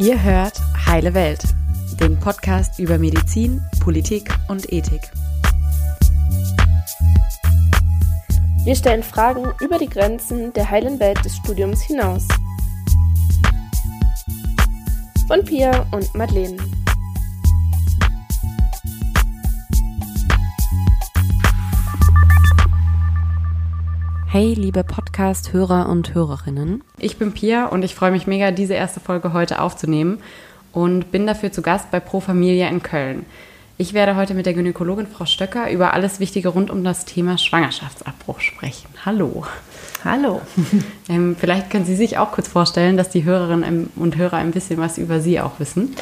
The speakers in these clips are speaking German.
Ihr hört Heile Welt, den Podcast über Medizin, Politik und Ethik. Wir stellen Fragen über die Grenzen der heilen Welt des Studiums hinaus. Von Pia und Madeleine. Hey, liebe Podcast-Hörer und Hörerinnen. Ich bin Pia und ich freue mich mega, diese erste Folge heute aufzunehmen und bin dafür zu Gast bei Pro Familia in Köln. Ich werde heute mit der Gynäkologin Frau Stöcker über alles Wichtige rund um das Thema Schwangerschaftsabbruch sprechen. Hallo. Hallo. Ähm, vielleicht können Sie sich auch kurz vorstellen, dass die Hörerinnen und Hörer ein bisschen was über Sie auch wissen.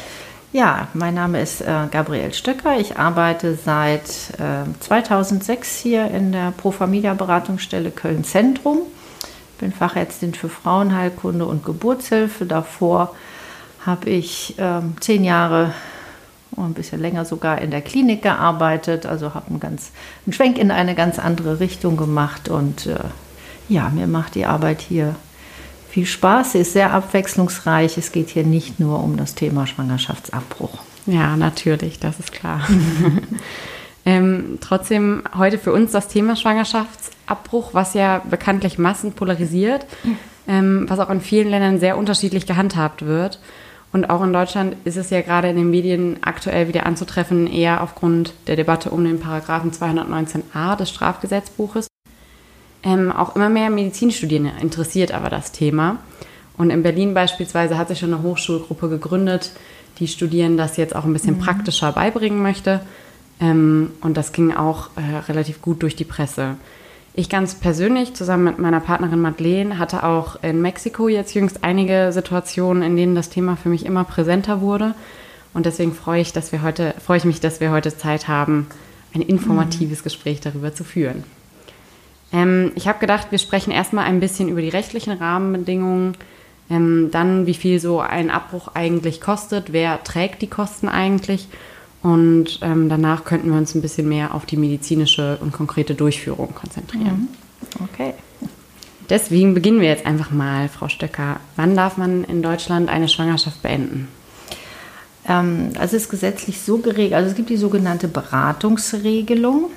Ja, mein Name ist äh, Gabriel Stöcker. Ich arbeite seit äh, 2006 hier in der Pro Familia Beratungsstelle Köln Zentrum. Bin Fachärztin für Frauenheilkunde und Geburtshilfe. Davor habe ich äh, zehn Jahre und ein bisschen länger sogar in der Klinik gearbeitet. Also habe einen, einen Schwenk in eine ganz andere Richtung gemacht. Und äh, ja, mir macht die Arbeit hier viel Spaß. Sie ist sehr abwechslungsreich. Es geht hier nicht nur um das Thema Schwangerschaftsabbruch. Ja, natürlich, das ist klar. ähm, trotzdem heute für uns das Thema Schwangerschaftsabbruch, was ja bekanntlich Massen polarisiert, ähm, was auch in vielen Ländern sehr unterschiedlich gehandhabt wird. Und auch in Deutschland ist es ja gerade in den Medien aktuell wieder anzutreffen, eher aufgrund der Debatte um den Paragraphen 219a des Strafgesetzbuches. Ähm, auch immer mehr Medizinstudierende interessiert aber das Thema. Und in Berlin beispielsweise hat sich schon eine Hochschulgruppe gegründet, die Studierenden das jetzt auch ein bisschen mhm. praktischer beibringen möchte. Ähm, und das ging auch äh, relativ gut durch die Presse. Ich ganz persönlich zusammen mit meiner Partnerin Madeleine hatte auch in Mexiko jetzt jüngst einige Situationen, in denen das Thema für mich immer präsenter wurde. Und deswegen freue ich, dass wir heute, freue ich mich, dass wir heute Zeit haben, ein informatives mhm. Gespräch darüber zu führen. Ähm, ich habe gedacht, wir sprechen erstmal ein bisschen über die rechtlichen Rahmenbedingungen, ähm, dann wie viel so ein Abbruch eigentlich kostet, wer trägt die Kosten eigentlich und ähm, danach könnten wir uns ein bisschen mehr auf die medizinische und konkrete Durchführung konzentrieren. Mhm. Okay. Deswegen beginnen wir jetzt einfach mal, Frau Stöcker. Wann darf man in Deutschland eine Schwangerschaft beenden? Ähm, also es ist gesetzlich so geregelt, also es gibt die sogenannte Beratungsregelung.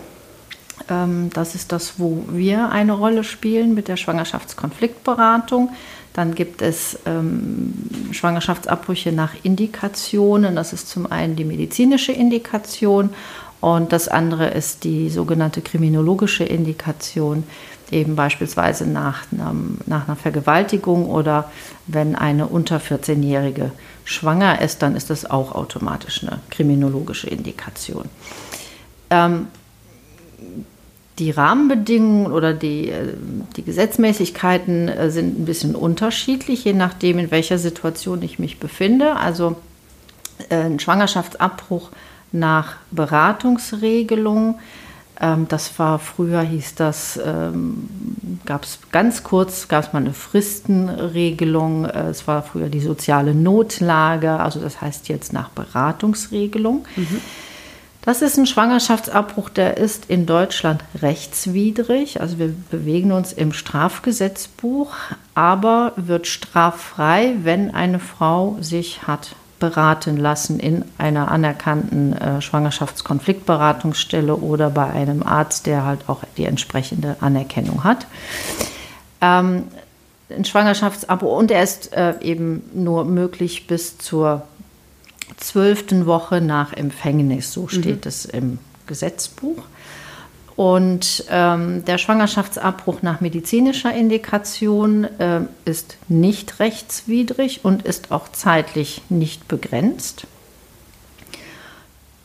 Ähm, das ist das, wo wir eine Rolle spielen mit der Schwangerschaftskonfliktberatung. Dann gibt es ähm, Schwangerschaftsabbrüche nach Indikationen. Das ist zum einen die medizinische Indikation und das andere ist die sogenannte kriminologische Indikation, eben beispielsweise nach, nach einer Vergewaltigung oder wenn eine unter 14-Jährige schwanger ist, dann ist das auch automatisch eine kriminologische Indikation. Ähm, die Rahmenbedingungen oder die, äh, die Gesetzmäßigkeiten äh, sind ein bisschen unterschiedlich, je nachdem, in welcher Situation ich mich befinde. Also äh, ein Schwangerschaftsabbruch nach Beratungsregelung. Ähm, das war früher, hieß das, ähm, gab es ganz kurz, gab es mal eine Fristenregelung. Es war früher die soziale Notlage, also das heißt jetzt nach Beratungsregelung. Mhm. Das ist ein Schwangerschaftsabbruch, der ist in Deutschland rechtswidrig. Also wir bewegen uns im Strafgesetzbuch, aber wird straffrei, wenn eine Frau sich hat beraten lassen in einer anerkannten äh, Schwangerschaftskonfliktberatungsstelle oder bei einem Arzt, der halt auch die entsprechende Anerkennung hat. Ähm, ein Schwangerschaftsabo und er ist äh, eben nur möglich bis zur zwölften Woche nach Empfängnis, so steht mhm. es im Gesetzbuch. Und ähm, der Schwangerschaftsabbruch nach medizinischer Indikation äh, ist nicht rechtswidrig und ist auch zeitlich nicht begrenzt.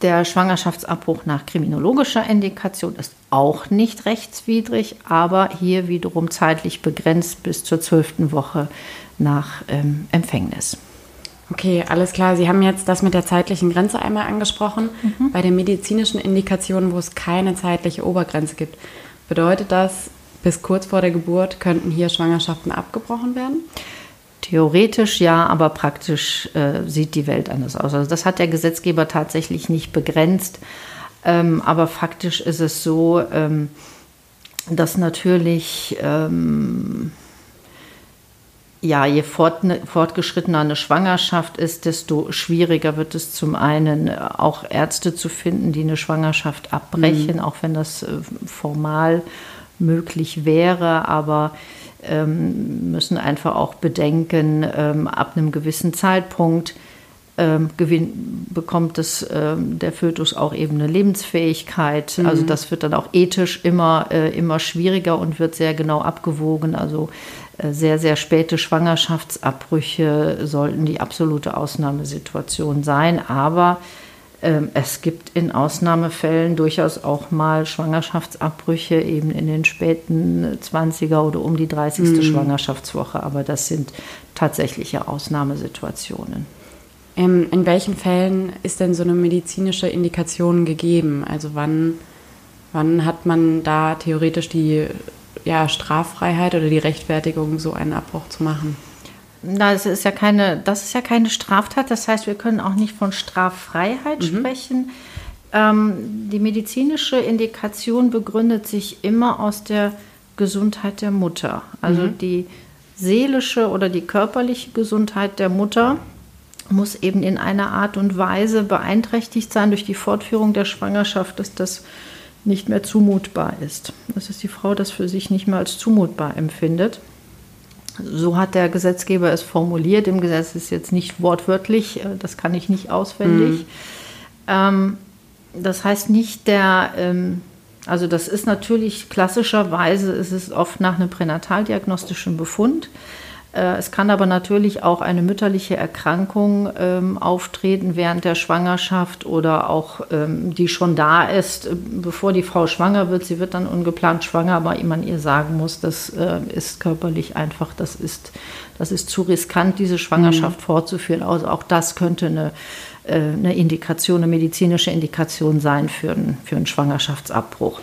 Der Schwangerschaftsabbruch nach kriminologischer Indikation ist auch nicht rechtswidrig, aber hier wiederum zeitlich begrenzt bis zur zwölften Woche nach ähm, Empfängnis. Okay, alles klar. Sie haben jetzt das mit der zeitlichen Grenze einmal angesprochen. Mhm. Bei den medizinischen Indikationen, wo es keine zeitliche Obergrenze gibt, bedeutet das, bis kurz vor der Geburt könnten hier Schwangerschaften abgebrochen werden? Theoretisch ja, aber praktisch äh, sieht die Welt anders aus. Also das hat der Gesetzgeber tatsächlich nicht begrenzt. Ähm, aber faktisch ist es so, ähm, dass natürlich ähm, ja, je fort, fortgeschrittener eine Schwangerschaft ist, desto schwieriger wird es zum einen auch Ärzte zu finden, die eine Schwangerschaft abbrechen, mhm. auch wenn das äh, formal möglich wäre, aber ähm, müssen einfach auch bedenken, ähm, ab einem gewissen Zeitpunkt ähm, gewinn, bekommt es, ähm, der Fötus auch eben eine Lebensfähigkeit. Mhm. Also das wird dann auch ethisch immer, äh, immer schwieriger und wird sehr genau abgewogen. Also äh, sehr, sehr späte Schwangerschaftsabbrüche sollten die absolute Ausnahmesituation sein. Aber ähm, es gibt in Ausnahmefällen durchaus auch mal Schwangerschaftsabbrüche, eben in den späten 20er oder um die 30. Mhm. Schwangerschaftswoche. Aber das sind tatsächliche Ausnahmesituationen. Ähm, in welchen Fällen ist denn so eine medizinische Indikation gegeben? Also wann, wann hat man da theoretisch die ja, Straffreiheit oder die Rechtfertigung, so einen Abbruch zu machen? Das ist ja keine, das ist ja keine Straftat. Das heißt, wir können auch nicht von Straffreiheit mhm. sprechen. Ähm, die medizinische Indikation begründet sich immer aus der Gesundheit der Mutter. Also mhm. die seelische oder die körperliche Gesundheit der Mutter muss eben in einer Art und Weise beeinträchtigt sein durch die Fortführung der Schwangerschaft, dass das nicht mehr zumutbar ist. Dass es die Frau das für sich nicht mehr als zumutbar empfindet. So hat der Gesetzgeber es formuliert. Im Gesetz ist jetzt nicht wortwörtlich, äh, das kann ich nicht auswendig. Mhm. Ähm, das heißt nicht der, ähm, also das ist natürlich klassischerweise, ist es oft nach einem pränataldiagnostischen Befund. Äh, es kann aber natürlich auch eine mütterliche Erkrankung ähm, auftreten während der Schwangerschaft oder auch ähm, die schon da ist, äh, bevor die Frau schwanger wird. Sie wird dann ungeplant schwanger, aber man ihr sagen muss, das äh, ist körperlich einfach, das ist, das ist zu riskant, diese Schwangerschaft mhm. fortzuführen. Also auch das könnte eine, äh, eine Indikation, eine medizinische Indikation sein für, ein, für einen Schwangerschaftsabbruch.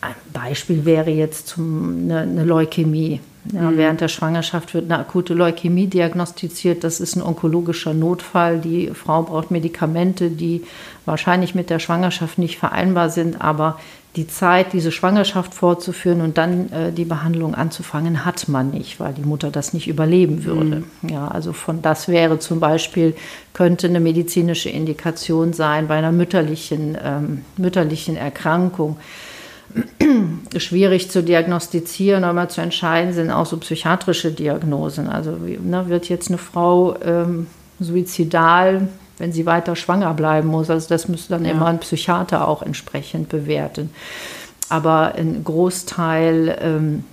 Ein Beispiel wäre jetzt zum, eine, eine Leukämie. Ja, mhm. Während der Schwangerschaft wird eine akute Leukämie diagnostiziert. Das ist ein onkologischer Notfall. Die Frau braucht Medikamente, die wahrscheinlich mit der Schwangerschaft nicht vereinbar sind, aber die Zeit, diese Schwangerschaft fortzuführen und dann äh, die Behandlung anzufangen, hat man nicht, weil die Mutter das nicht überleben würde. Mhm. Ja, also von das wäre zum Beispiel, könnte eine medizinische Indikation sein bei einer mütterlichen, ähm, mütterlichen Erkrankung schwierig zu diagnostizieren oder zu entscheiden sind auch so psychiatrische Diagnosen. Also ne, wird jetzt eine Frau ähm, suizidal, wenn sie weiter schwanger bleiben muss. Also das müsste dann ja. immer ein Psychiater auch entsprechend bewerten. Aber ein Großteil ähm,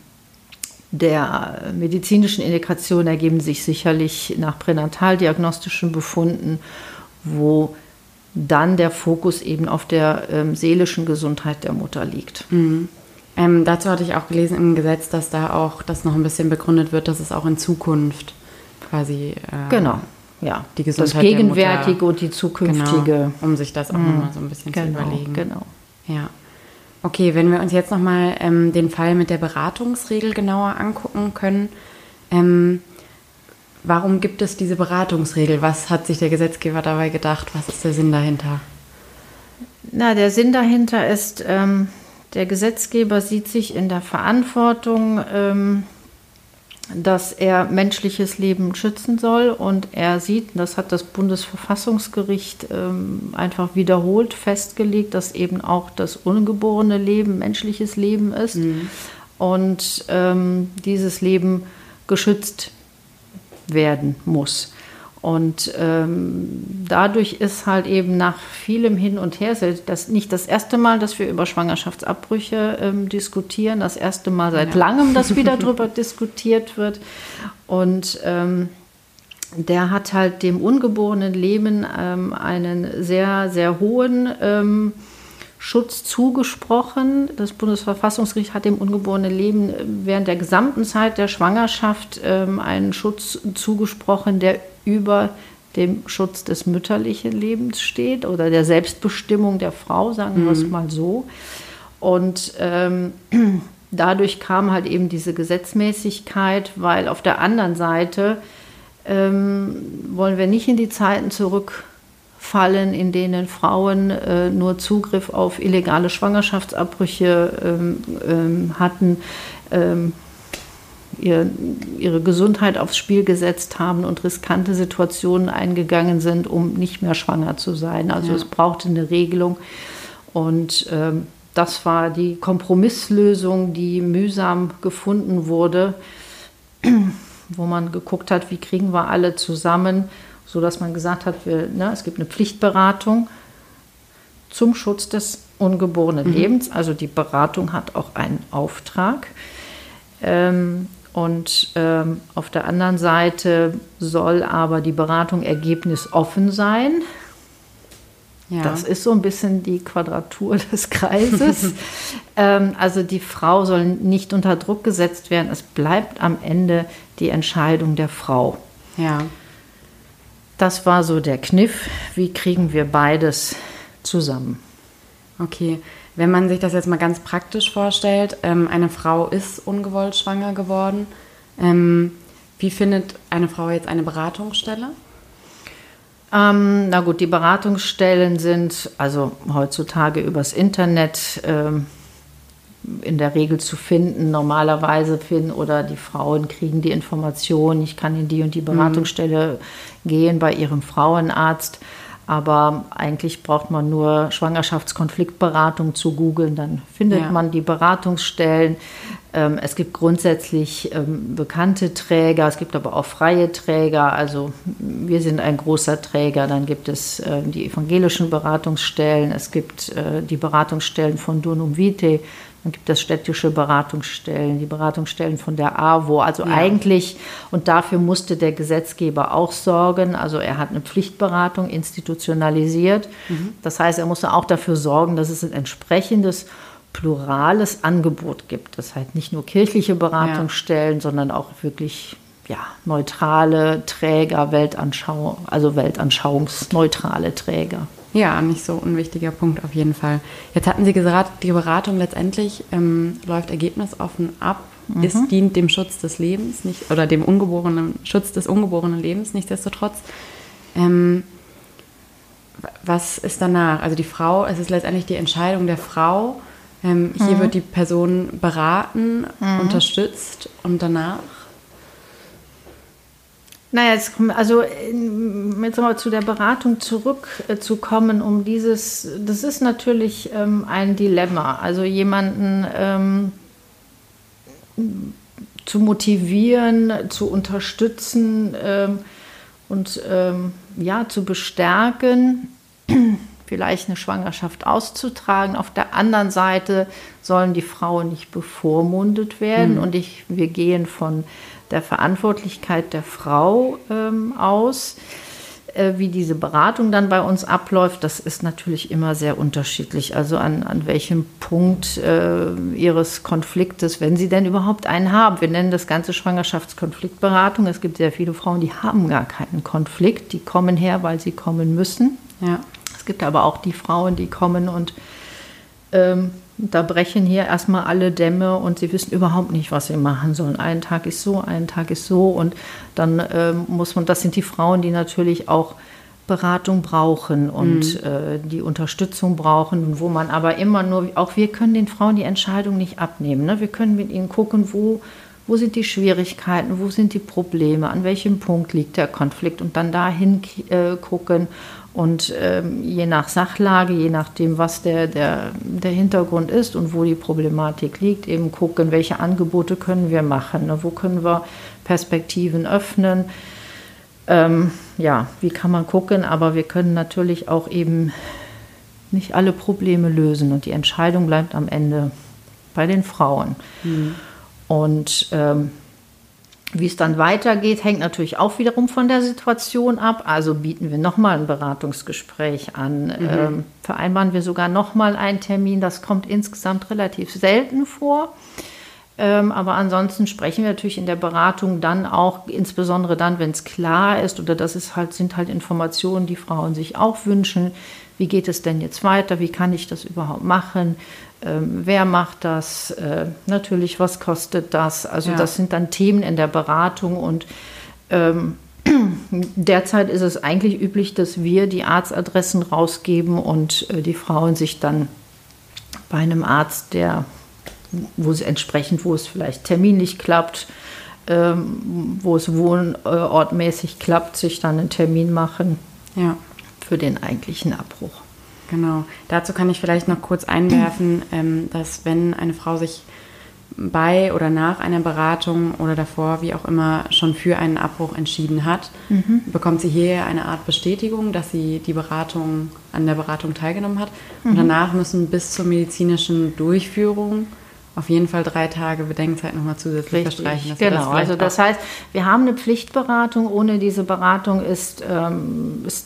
der medizinischen Indikationen ergeben sich sicherlich nach pränataldiagnostischen Befunden, wo dann der Fokus eben auf der ähm, seelischen Gesundheit der Mutter liegt. Mhm. Ähm, dazu hatte ich auch gelesen im Gesetz, dass da auch das noch ein bisschen begründet wird, dass es auch in Zukunft quasi äh, genau ja die Gesundheit das gegenwärtige Mutter, und die zukünftige, genau, um sich das auch mhm. nochmal so ein bisschen genau, zu überlegen. Genau. Ja. Okay, wenn wir uns jetzt nochmal ähm, den Fall mit der Beratungsregel genauer angucken können. Ähm, Warum gibt es diese Beratungsregel? Was hat sich der Gesetzgeber dabei gedacht? Was ist der Sinn dahinter? Na, der Sinn dahinter ist, ähm, der Gesetzgeber sieht sich in der Verantwortung, ähm, dass er menschliches Leben schützen soll. Und er sieht, das hat das Bundesverfassungsgericht ähm, einfach wiederholt festgelegt, dass eben auch das ungeborene Leben menschliches Leben ist mhm. und ähm, dieses Leben geschützt werden muss. Und ähm, dadurch ist halt eben nach vielem Hin und Her, das nicht das erste Mal, dass wir über Schwangerschaftsabbrüche ähm, diskutieren, das erste Mal seit ja. langem, dass wieder darüber diskutiert wird. Und ähm, der hat halt dem ungeborenen Leben ähm, einen sehr, sehr hohen ähm, Schutz zugesprochen. Das Bundesverfassungsgericht hat dem ungeborenen Leben während der gesamten Zeit der Schwangerschaft ähm, einen Schutz zugesprochen, der über dem Schutz des mütterlichen Lebens steht oder der Selbstbestimmung der Frau, sagen wir es mhm. mal so. Und ähm, dadurch kam halt eben diese Gesetzmäßigkeit, weil auf der anderen Seite ähm, wollen wir nicht in die Zeiten zurück fallen, in denen Frauen äh, nur Zugriff auf illegale Schwangerschaftsabbrüche ähm, ähm, hatten. Ähm, ihr, ihre Gesundheit aufs Spiel gesetzt haben und riskante Situationen eingegangen sind, um nicht mehr schwanger zu sein. Also ja. es brauchte eine Regelung. Und ähm, das war die Kompromisslösung, die mühsam gefunden wurde, wo man geguckt hat, wie kriegen wir alle zusammen, sodass man gesagt hat, wir, ne, es gibt eine Pflichtberatung zum Schutz des ungeborenen mhm. Lebens. Also die Beratung hat auch einen Auftrag. Ähm, und ähm, auf der anderen Seite soll aber die Beratung ergebnisoffen sein. Ja. Das ist so ein bisschen die Quadratur des Kreises. ähm, also die Frau soll nicht unter Druck gesetzt werden. Es bleibt am Ende die Entscheidung der Frau. Ja. Das war so der Kniff. Wie kriegen wir beides zusammen? Okay, wenn man sich das jetzt mal ganz praktisch vorstellt, ähm, eine Frau ist ungewollt schwanger geworden. Ähm, wie findet eine Frau jetzt eine Beratungsstelle? Ähm, na gut, die Beratungsstellen sind also heutzutage übers Internet ähm, in der Regel zu finden, normalerweise finden oder die Frauen kriegen die Information, ich kann in die und die mhm. Beratungsstelle. Gehen bei ihrem Frauenarzt. Aber eigentlich braucht man nur Schwangerschaftskonfliktberatung zu googeln, dann findet ja. man die Beratungsstellen. Ähm, es gibt grundsätzlich ähm, bekannte Träger, es gibt aber auch freie Träger. Also wir sind ein großer Träger. Dann gibt es äh, die evangelischen Beratungsstellen, es gibt äh, die Beratungsstellen von Donum Vitae, dann gibt es städtische Beratungsstellen, die Beratungsstellen von der AWO. Also ja. eigentlich, und dafür musste der Gesetzgeber auch sorgen. Also er hat eine Pflichtberatung institutionalisiert. Mhm. Das heißt, er musste auch dafür sorgen, dass es ein entsprechendes plurales Angebot gibt. Das heißt nicht nur kirchliche Beratungsstellen, ja. sondern auch wirklich ja, neutrale Träger, Weltanschauung, also weltanschauungsneutrale Träger. Ja, nicht so unwichtiger Punkt auf jeden Fall. Jetzt hatten Sie gesagt, die Beratung letztendlich ähm, läuft ergebnisoffen ab. Mhm. Es dient dem Schutz des Lebens nicht oder dem ungeborenen Schutz des ungeborenen Lebens nichtsdestotrotz. Ähm, was ist danach? Also die Frau, es ist letztendlich die Entscheidung der Frau. Ähm, hier mhm. wird die Person beraten, mhm. unterstützt und danach naja, jetzt, also jetzt mal zu der Beratung zurückzukommen, äh, um dieses, das ist natürlich ähm, ein Dilemma. Also jemanden ähm, zu motivieren, zu unterstützen ähm, und ähm, ja, zu bestärken, vielleicht eine Schwangerschaft auszutragen. Auf der anderen Seite sollen die Frauen nicht bevormundet werden mhm. und ich, wir gehen von der Verantwortlichkeit der Frau ähm, aus. Äh, wie diese Beratung dann bei uns abläuft, das ist natürlich immer sehr unterschiedlich. Also an, an welchem Punkt äh, ihres Konfliktes, wenn sie denn überhaupt einen haben. Wir nennen das Ganze Schwangerschaftskonfliktberatung. Es gibt sehr viele Frauen, die haben gar keinen Konflikt. Die kommen her, weil sie kommen müssen. Ja. Es gibt aber auch die Frauen, die kommen und ähm, da brechen hier erstmal alle Dämme und sie wissen überhaupt nicht, was sie machen sollen. Einen Tag ist so, einen Tag ist so und dann ähm, muss man, das sind die Frauen, die natürlich auch Beratung brauchen und mhm. äh, die Unterstützung brauchen, wo man aber immer nur, auch wir können den Frauen die Entscheidung nicht abnehmen. Ne? Wir können mit ihnen gucken, wo, wo sind die Schwierigkeiten, wo sind die Probleme, an welchem Punkt liegt der Konflikt und dann dahin äh, gucken und ähm, je nach Sachlage, je nachdem, was der, der, der Hintergrund ist und wo die Problematik liegt, eben gucken, welche Angebote können wir machen, ne? wo können wir Perspektiven öffnen. Ähm, ja, wie kann man gucken, aber wir können natürlich auch eben nicht alle Probleme lösen und die Entscheidung bleibt am Ende bei den Frauen. Mhm. Und ähm, wie es dann weitergeht, hängt natürlich auch wiederum von der Situation ab. Also bieten wir nochmal ein Beratungsgespräch an, mhm. ähm, vereinbaren wir sogar nochmal einen Termin. Das kommt insgesamt relativ selten vor. Ähm, aber ansonsten sprechen wir natürlich in der Beratung dann auch, insbesondere dann, wenn es klar ist, oder das ist halt, sind halt Informationen, die Frauen sich auch wünschen. Wie geht es denn jetzt weiter? Wie kann ich das überhaupt machen? Ähm, wer macht das, äh, natürlich, was kostet das. Also ja. das sind dann Themen in der Beratung und ähm, derzeit ist es eigentlich üblich, dass wir die Arztadressen rausgeben und äh, die Frauen sich dann bei einem Arzt, der, wo es entsprechend, wo es vielleicht terminlich klappt, ähm, wo es wohnortmäßig klappt, sich dann einen Termin machen Ja, für den eigentlichen Abbruch. Genau. Dazu kann ich vielleicht noch kurz einwerfen, ähm, dass wenn eine Frau sich bei oder nach einer Beratung oder davor, wie auch immer, schon für einen Abbruch entschieden hat, bekommt sie hier eine Art Bestätigung, dass sie die Beratung an der Beratung teilgenommen hat. Und danach müssen bis zur medizinischen Durchführung auf jeden Fall drei Tage Bedenkzeit nochmal zusätzlich verstreichen. dass wir genau. vielleicht also das heißt, wir haben eine Pflichtberatung. Ohne diese Beratung ist, ähm, ist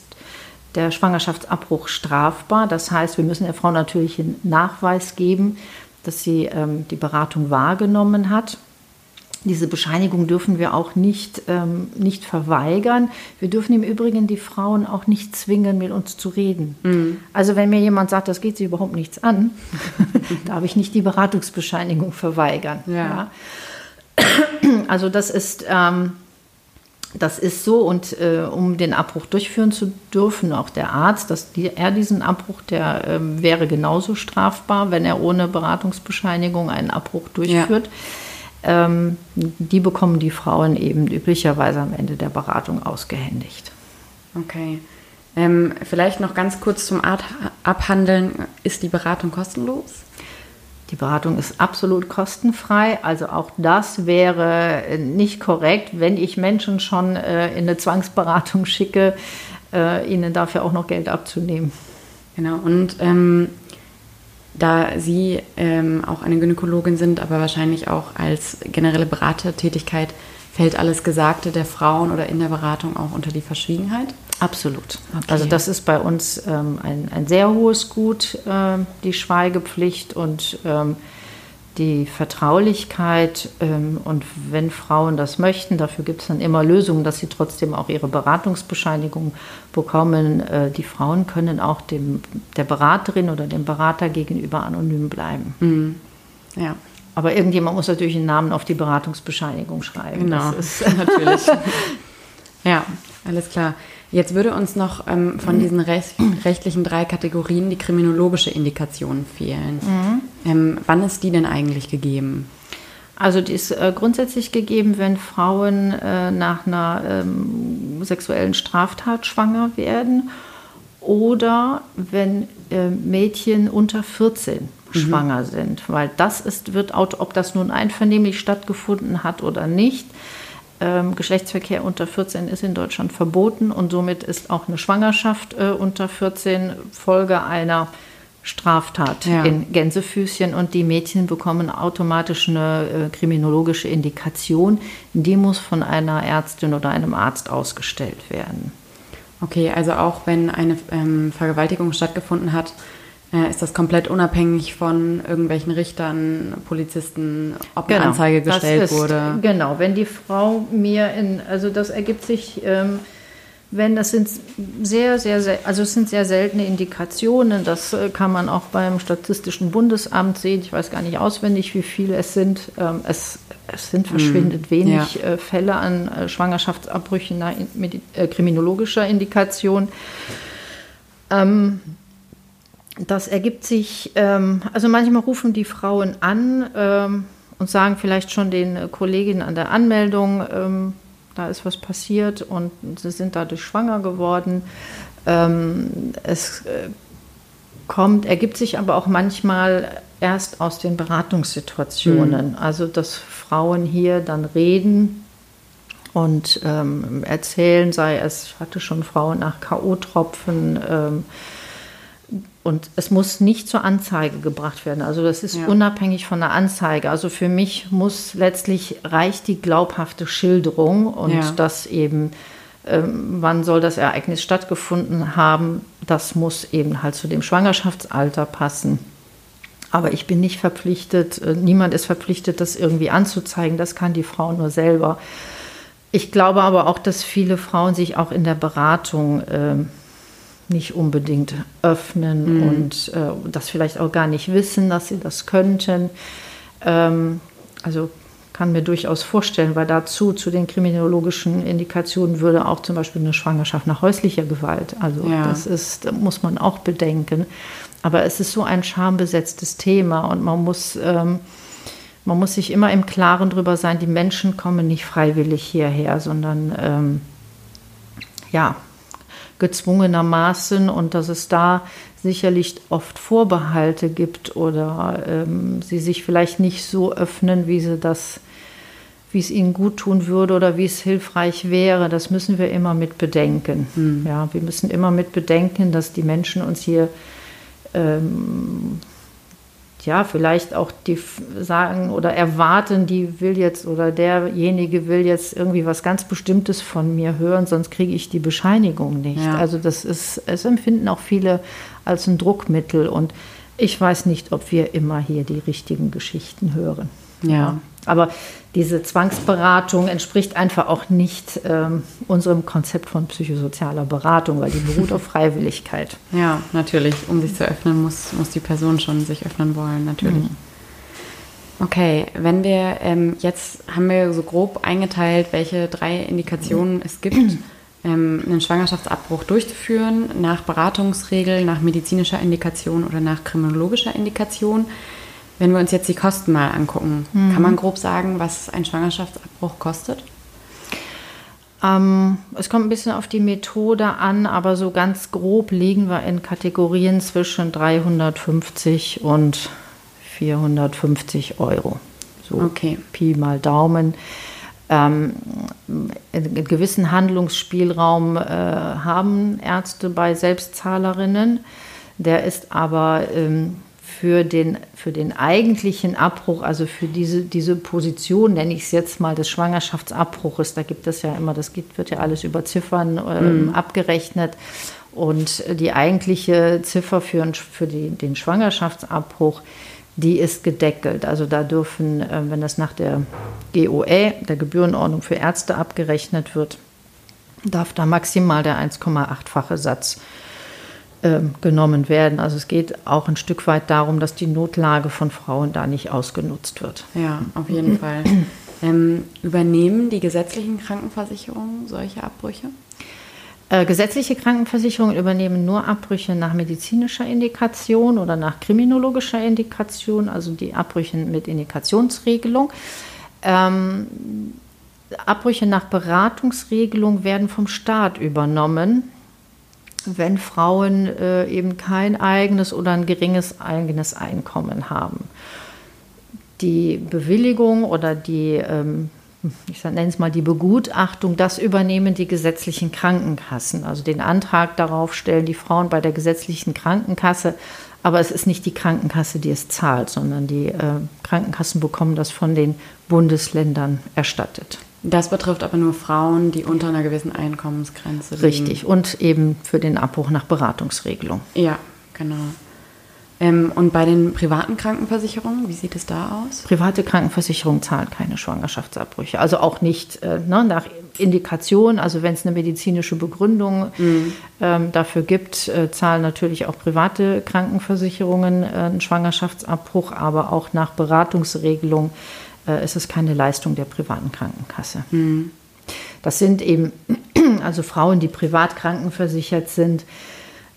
der Schwangerschaftsabbruch strafbar. Das heißt, wir müssen der Frau natürlich einen Nachweis geben, dass sie ähm, die Beratung wahrgenommen hat. Diese Bescheinigung dürfen wir auch nicht, ähm, nicht verweigern. Wir dürfen im Übrigen die Frauen auch nicht zwingen, mit uns zu reden. Also wenn mir jemand sagt, das geht sie überhaupt nichts an, darf ich nicht die Beratungsbescheinigung verweigern. Ja. Also das ist, ähm, das ist so und äh, um den Abbruch durchführen zu dürfen, auch der Arzt, dass die, er diesen Abbruch, der ähm, wäre genauso strafbar, wenn er ohne Beratungsbescheinigung einen Abbruch durchführt. Ähm, die bekommen die Frauen eben üblicherweise am Ende der Beratung ausgehändigt. Okay. Ähm, vielleicht noch ganz kurz zum Art Abhandeln. Ist die Beratung kostenlos? Die Beratung ist absolut kostenfrei. Also auch das wäre äh, nicht korrekt, wenn ich Menschen schon äh, in eine Zwangsberatung schicke, äh, ihnen dafür auch noch Geld abzunehmen. Genau. Und ähm, da Sie ähm, auch eine Gynäkologin sind, aber wahrscheinlich auch als generelle Beratertätigkeit, fällt alles Gesagte der Frauen oder in der Beratung auch unter die Verschwiegenheit? Absolut. Okay. Also das ist bei uns ähm, ein, ein sehr hohes Gut, ähm, die Schweigepflicht und ähm, die Vertraulichkeit. Ähm, und wenn Frauen das möchten, dafür gibt es dann immer Lösungen, dass sie trotzdem auch ihre Beratungsbescheinigung bekommen. Äh, die Frauen können auch dem, der Beraterin oder dem Berater gegenüber anonym bleiben. Ja, Aber irgendjemand muss natürlich einen Namen auf die Beratungsbescheinigung schreiben. genau. Das ist, natürlich. ja, alles klar. Jetzt würde uns noch ähm, von diesen recht, rechtlichen drei Kategorien die kriminologische Indikation fehlen. Ähm, wann ist die denn eigentlich gegeben? Also die ist äh, grundsätzlich gegeben, wenn Frauen äh, nach einer ähm, sexuellen Straftat schwanger werden oder wenn äh, Mädchen unter 14 schwanger sind. Weil das ist, wird, ob das nun einvernehmlich stattgefunden hat oder nicht, ähm, Geschlechtsverkehr unter 14 ist in Deutschland verboten und somit ist auch eine Schwangerschaft äh, unter 14 Folge einer Straftat Ja. in Gänsefüßchen und die Mädchen bekommen automatisch eine äh, kriminologische Indikation. Die muss von einer Ärztin oder einem Arzt ausgestellt werden. Okay, also auch wenn eine ähm, Vergewaltigung stattgefunden hat, äh, ist das komplett unabhängig von irgendwelchen Richtern, Polizisten, ob eine Anzeige gestellt ist, wurde. Genau, wenn die Frau mir in, also das ergibt sich, ähm, wenn das sind sehr, sehr, sehr, also es sind sehr seltene Indikationen. Das äh, kann man auch beim Statistischen Bundesamt sehen. Ich weiß gar nicht auswendig, wie viele es sind. Ähm, es, es sind verschwindend wenig äh, Fälle an äh, Schwangerschaftsabbrüchen nach in, medi- äh, kriminologischer Indikation. Ähm, das ergibt sich, ähm, also manchmal rufen die Frauen an ähm, und sagen vielleicht schon den äh, Kolleginnen an der Anmeldung, ähm, da ist was passiert und sie sind dadurch schwanger geworden. Ähm, es äh, kommt, ergibt sich aber auch manchmal erst aus den Beratungssituationen. Also, dass Frauen hier dann reden und ähm, erzählen, sei es, ich hatte schon Frauen nach K.O.-Tropfen. Und es muss nicht zur Anzeige gebracht werden. Also das ist Ja. unabhängig von der Anzeige. Also für mich muss letztlich reicht die glaubhafte Schilderung und Ja. das eben, ähm, wann soll das Ereignis stattgefunden haben, das muss eben halt zu dem Schwangerschaftsalter passen. Aber ich bin nicht verpflichtet, äh, niemand ist verpflichtet, das irgendwie anzuzeigen. Das kann die Frau nur selber. Ich glaube aber auch, dass viele Frauen sich auch in der Beratung ähm, nicht unbedingt öffnen und äh, das vielleicht auch gar nicht wissen, dass sie das könnten. Ähm, also kann mir durchaus vorstellen, weil dazu zu den kriminologischen Indikationen würde auch zum Beispiel eine Schwangerschaft nach häuslicher Gewalt. Also Ja. das ist, muss man auch bedenken. Aber es ist so ein schambesetztes Thema und man muss ähm, man muss sich immer im Klaren darüber sein, die Menschen kommen nicht freiwillig hierher, sondern ähm, ja, gezwungenermaßen und dass es da sicherlich oft Vorbehalte gibt oder ähm, sie sich vielleicht nicht so öffnen, wie sie das, wie es ihnen gut tun würde oder wie es hilfreich wäre. Das müssen wir immer mit bedenken. Mhm. Ja, wir müssen immer mit bedenken, dass die Menschen uns hier ähm, ja, vielleicht auch die sagen oder erwarten, die will jetzt oder derjenige will jetzt irgendwie was ganz Bestimmtes von mir hören, sonst kriege ich die Bescheinigung nicht. Ja. Also das ist, es empfinden auch viele als ein Druckmittel und ich weiß nicht, ob wir immer hier die richtigen Geschichten hören. Ja. Aber diese Zwangsberatung entspricht einfach auch nicht ähm, unserem Konzept von psychosozialer Beratung, weil die beruht auf Freiwilligkeit. Ja, natürlich. Um sich zu öffnen, muss, muss die Person schon sich öffnen wollen, natürlich. Mhm. Okay, wenn wir ähm, jetzt haben wir so grob eingeteilt, welche drei Indikationen es gibt, ähm, einen Schwangerschaftsabbruch durchzuführen, nach Beratungsregel, nach medizinischer Indikation oder nach kriminologischer Indikation. Wenn wir uns jetzt die Kosten mal angucken, mhm. kann man grob sagen, was ein Schwangerschaftsabbruch kostet? Ähm, es kommt ein bisschen auf die Methode an, aber so ganz grob liegen wir in Kategorien zwischen 350 und 450 Euro. So okay. Pi mal Daumen. Ähm, einen gewissen Handlungsspielraum äh, haben Ärzte bei Selbstzahlerinnen. Der ist aber ähm, für den, für den eigentlichen Abbruch, also für diese, diese Position, nenne ich es jetzt mal, des Schwangerschaftsabbruches, da gibt es ja immer, das gibt, wird ja alles über Ziffern ähm, mhm. abgerechnet. Und die eigentliche Ziffer für, für die, den Schwangerschaftsabbruch, die ist gedeckelt. Also da dürfen, äh, wenn das nach der GOE, der Gebührenordnung für Ärzte, abgerechnet wird, darf da maximal der 1,8-fache Satz genommen werden. Also es geht auch ein Stück weit darum, dass die Notlage von Frauen da nicht ausgenutzt wird. Ja, auf jeden Fall. Ähm, übernehmen die gesetzlichen Krankenversicherungen solche Abbrüche? Äh, gesetzliche Krankenversicherungen übernehmen nur Abbrüche nach medizinischer Indikation oder nach kriminologischer Indikation, also die Abbrüche mit Indikationsregelung. Ähm, Abbrüche nach Beratungsregelung werden vom Staat übernommen wenn Frauen äh, eben kein eigenes oder ein geringes eigenes Einkommen haben. Die Bewilligung oder die, ähm, ich nenne es mal die Begutachtung, das übernehmen die gesetzlichen Krankenkassen. Also den Antrag darauf stellen die Frauen bei der gesetzlichen Krankenkasse, aber es ist nicht die Krankenkasse, die es zahlt, sondern die äh, Krankenkassen bekommen das von den Bundesländern erstattet. Das betrifft aber nur Frauen, die unter einer gewissen Einkommensgrenze liegen. Richtig, und eben für den Abbruch nach Beratungsregelung. Ja, genau. Ähm, und bei den privaten Krankenversicherungen, wie sieht es da aus? Private Krankenversicherung zahlt keine Schwangerschaftsabbrüche. Also auch nicht äh, ne, nach Indikation, also wenn es eine medizinische Begründung mhm. ähm, dafür gibt, äh, zahlen natürlich auch private Krankenversicherungen äh, einen Schwangerschaftsabbruch, aber auch nach Beratungsregelung äh, ist es keine Leistung der privaten Krankenkasse. Mhm. Das sind eben, also Frauen, die privat krankenversichert sind,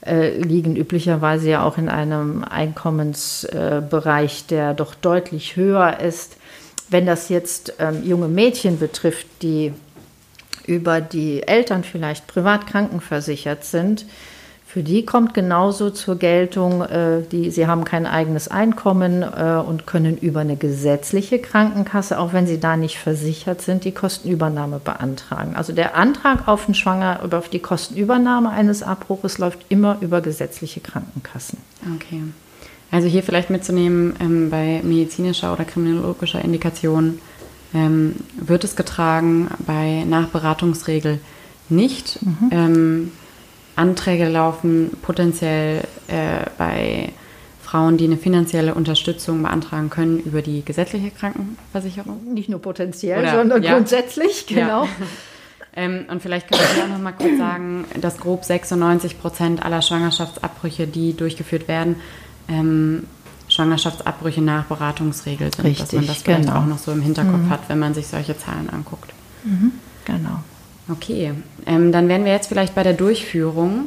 äh, liegen üblicherweise ja auch in einem Einkommensbereich, der doch deutlich höher ist. Wenn das jetzt ähm, junge Mädchen betrifft, die über die Eltern vielleicht privat krankenversichert sind, für die kommt genauso zur Geltung, äh, die, sie haben kein eigenes Einkommen äh, und können über eine gesetzliche Krankenkasse, auch wenn sie da nicht versichert sind, die Kostenübernahme beantragen. Also der Antrag auf, den Schwanger, auf die Kostenübernahme eines Abbruches läuft immer über gesetzliche Krankenkassen. Okay. Also hier vielleicht mitzunehmen, ähm, bei medizinischer oder kriminologischer Indikation ähm, wird es getragen, bei Nachberatungsregel nicht. Mhm. Ähm, Anträge laufen potenziell äh, bei Frauen, die eine finanzielle Unterstützung beantragen können über die gesetzliche Krankenversicherung. Nicht nur potenziell, Oder, sondern ja. grundsätzlich, genau. Ja. ähm, und vielleicht können Sie auch noch mal kurz sagen, dass grob 96 Prozent aller Schwangerschaftsabbrüche, die durchgeführt werden, ähm, Schwangerschaftsabbrüche nach Beratungsregel sind. Richtig, dass man das vielleicht genau. auch noch so im Hinterkopf mhm. hat, wenn man sich solche Zahlen anguckt. Mhm, genau. Okay, ähm, dann wären wir jetzt vielleicht bei der Durchführung.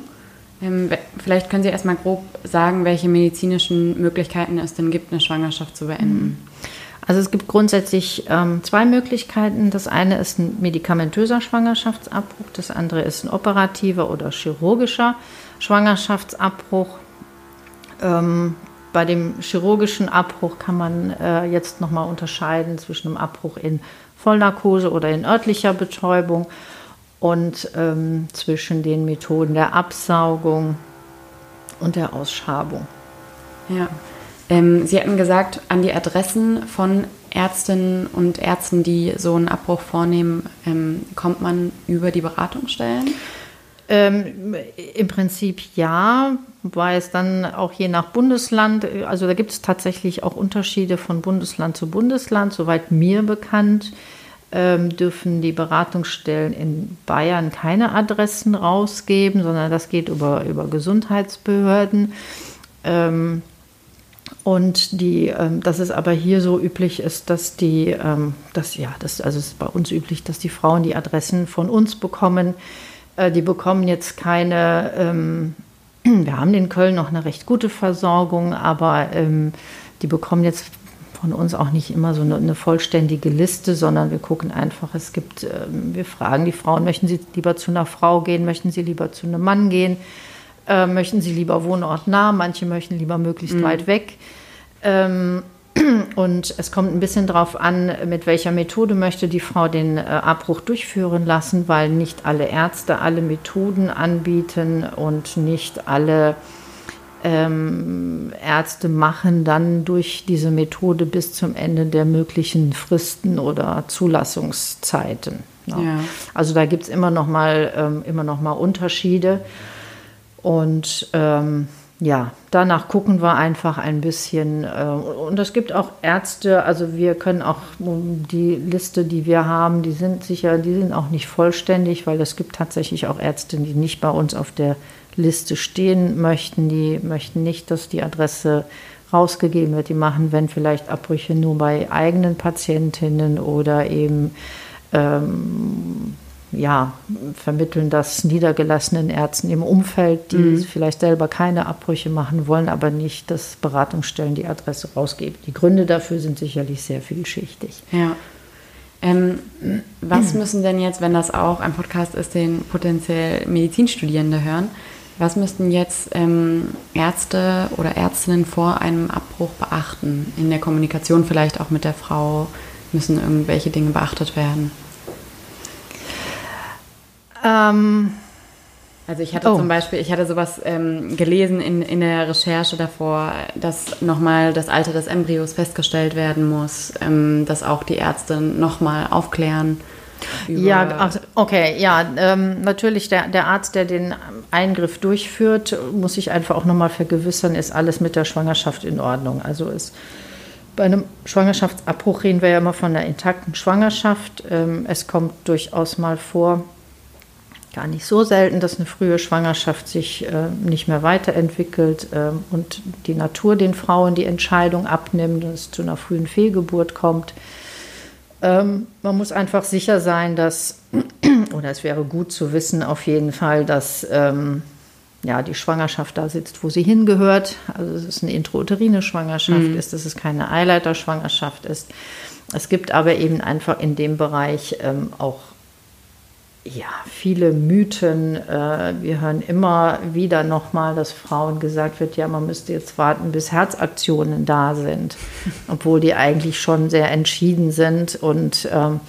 Ähm, vielleicht können Sie erstmal grob sagen, welche medizinischen Möglichkeiten es denn gibt, eine Schwangerschaft zu beenden. Also es gibt grundsätzlich ähm, zwei Möglichkeiten. Das eine ist ein medikamentöser Schwangerschaftsabbruch, das andere ist ein operativer oder chirurgischer Schwangerschaftsabbruch. Ähm, bei dem chirurgischen Abbruch kann man äh, jetzt nochmal unterscheiden zwischen einem Abbruch in Vollnarkose oder in örtlicher Betäubung und ähm, zwischen den Methoden der Absaugung und der Ausschabung. Ja. Ähm, Sie hatten gesagt, an die Adressen von Ärztinnen und Ärzten, die so einen Abbruch vornehmen, ähm, kommt man über die Beratungsstellen? Ähm, Im Prinzip ja, wobei es dann auch je nach Bundesland, also da gibt es tatsächlich auch Unterschiede von Bundesland zu Bundesland, soweit mir bekannt. Ähm, dürfen die Beratungsstellen in Bayern keine Adressen rausgeben, sondern das geht über, über Gesundheitsbehörden. Ähm, und die, ähm, dass es aber hier so üblich ist, dass die, dass, ja, das, also es ist bei uns üblich, dass die Frauen die Adressen von uns bekommen. Äh, die bekommen jetzt keine, wir haben in Köln noch eine recht gute Versorgung, aber die bekommen jetzt von uns auch nicht immer so eine, eine, vollständige Liste, sondern wir gucken einfach, es gibt, ähm, wir fragen die Frauen, möchten sie lieber zu einer Frau gehen, möchten sie lieber zu einem Mann gehen, äh, möchten sie lieber wohnortnah, manche möchten lieber möglichst mhm. weit weg. Ähm, und es kommt ein bisschen darauf an, mit welcher Methode möchte die Frau den äh, Abbruch durchführen lassen, weil nicht alle Ärzte alle Methoden anbieten und nicht alle ähm, Ärzte machen dann durch diese Methode bis zum Ende der möglichen Fristen oder Zulassungszeiten. Ja. Ja. Also da gibt es immer noch mal ähm, immer noch mal Unterschiede und ähm, ja, danach gucken wir einfach ein bisschen. Äh, und es gibt auch Ärzte, also wir können auch die Liste, die wir haben, die sind sicher, die sind auch nicht vollständig, weil es gibt tatsächlich auch Ärzte, die nicht bei uns auf der Liste stehen möchten. Die möchten nicht, dass die Adresse rausgegeben wird. Die machen, wenn vielleicht Abbrüche nur bei eigenen Patientinnen oder eben ähm, ja, vermitteln das niedergelassenen Ärzten im Umfeld, die mhm. vielleicht selber keine Abbrüche machen wollen, aber nicht, dass Beratungsstellen die Adresse rausgeben. Die Gründe dafür sind sicherlich sehr vielschichtig. Ja. Ähm, was müssen denn jetzt, wenn das auch ein Podcast ist, den potenziell Medizinstudierende hören, was müssten jetzt ähm, Ärzte oder Ärztinnen vor einem Abbruch beachten? In der Kommunikation vielleicht auch mit der Frau müssen irgendwelche Dinge beachtet werden? Ähm, also ich hatte oh. zum Beispiel, ich hatte sowas ähm, gelesen in, in der Recherche davor, dass nochmal das Alter des Embryos festgestellt werden muss, ähm, dass auch die Ärzte nochmal aufklären. Ja, okay, ja, ähm, natürlich der, der Arzt, der den Eingriff durchführt, muss sich einfach auch nochmal vergewissern, ist alles mit der Schwangerschaft in Ordnung. Also ist bei einem Schwangerschaftsabbruch reden wir ja immer von einer intakten Schwangerschaft. Ähm, es kommt durchaus mal vor, gar nicht so selten, dass eine frühe Schwangerschaft sich äh, nicht mehr weiterentwickelt äh, und die Natur den Frauen die Entscheidung abnimmt und es zu einer frühen Fehlgeburt kommt. Ähm, man muss einfach sicher sein, dass, oder es wäre gut zu wissen auf jeden Fall, dass ähm, ja, die Schwangerschaft da sitzt, wo sie hingehört. Also dass es eine intrauterine Schwangerschaft mhm. ist, dass es keine Eileiterschwangerschaft ist. Es gibt aber eben einfach in dem Bereich ähm, auch ja, viele Mythen. Äh, wir hören immer wieder nochmal, dass Frauen gesagt wird, ja, man müsste jetzt warten, bis Herzaktionen da sind, obwohl die eigentlich schon sehr entschieden sind und ähm,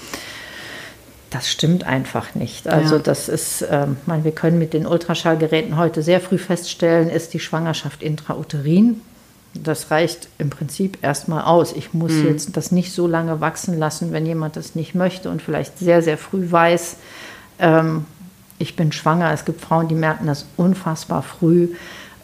das stimmt einfach nicht. Also ja. das ist, ähm, meine, wir können mit den Ultraschallgeräten heute sehr früh feststellen, ist die Schwangerschaft intrauterin. Das reicht im Prinzip erstmal aus. Ich muss mhm. jetzt das nicht so lange wachsen lassen, wenn jemand das nicht möchte und vielleicht sehr, sehr früh weiß, ähm, ich bin schwanger. Es gibt Frauen, die merken das unfassbar früh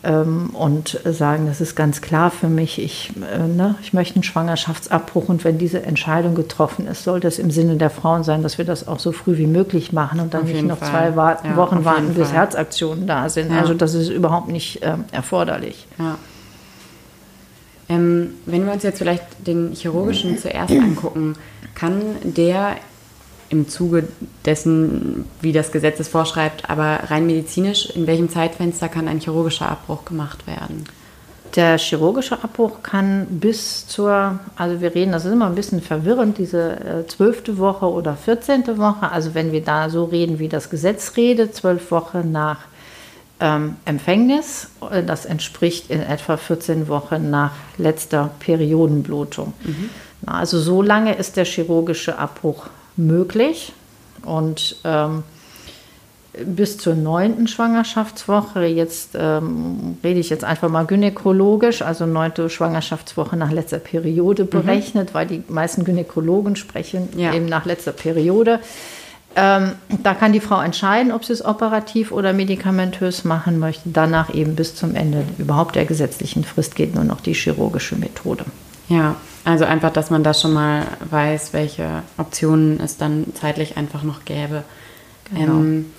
ähm, und sagen, das ist ganz klar für mich, ich, äh, ne, ich möchte einen Schwangerschaftsabbruch und wenn diese Entscheidung getroffen ist, sollte es im Sinne der Frauen sein, dass wir das auch so früh wie möglich machen und dann auf nicht noch Fall. zwei wa ja, Wochen warten, bis Fall. Herzaktionen da sind. Ja. Also das ist überhaupt nicht äh, erforderlich. Ja. Ähm, wenn wir uns jetzt vielleicht den chirurgischen zuerst angucken, kann der im Zuge dessen, wie das Gesetz es vorschreibt, aber rein medizinisch, in welchem Zeitfenster kann ein chirurgischer Abbruch gemacht werden? Der chirurgische Abbruch kann bis zur, also wir reden, das ist immer ein bisschen verwirrend, diese zwölfte Woche oder vierzehnte Woche. Also wenn wir da so reden, wie das Gesetz redet, zwölf Wochen nach ähm, Empfängnis. Das entspricht in etwa 14 Wochen nach letzter Periodenblutung. Mhm. Also so lange ist der chirurgische Abbruch möglich. Und ähm, bis zur neunten Schwangerschaftswoche, jetzt ähm, rede ich jetzt einfach mal gynäkologisch, also neunte Schwangerschaftswoche nach letzter Periode mhm. berechnet, mhm. weil die meisten Gynäkologen sprechen ja. eben nach letzter Periode. Ähm, da kann die Frau entscheiden, ob sie es operativ oder medikamentös machen möchte. Danach eben bis zum Ende überhaupt der gesetzlichen Frist geht nur noch die chirurgische Methode. Ja, also einfach, dass man da schon mal weiß, welche Optionen es dann zeitlich einfach noch gäbe. Genau. Ähm,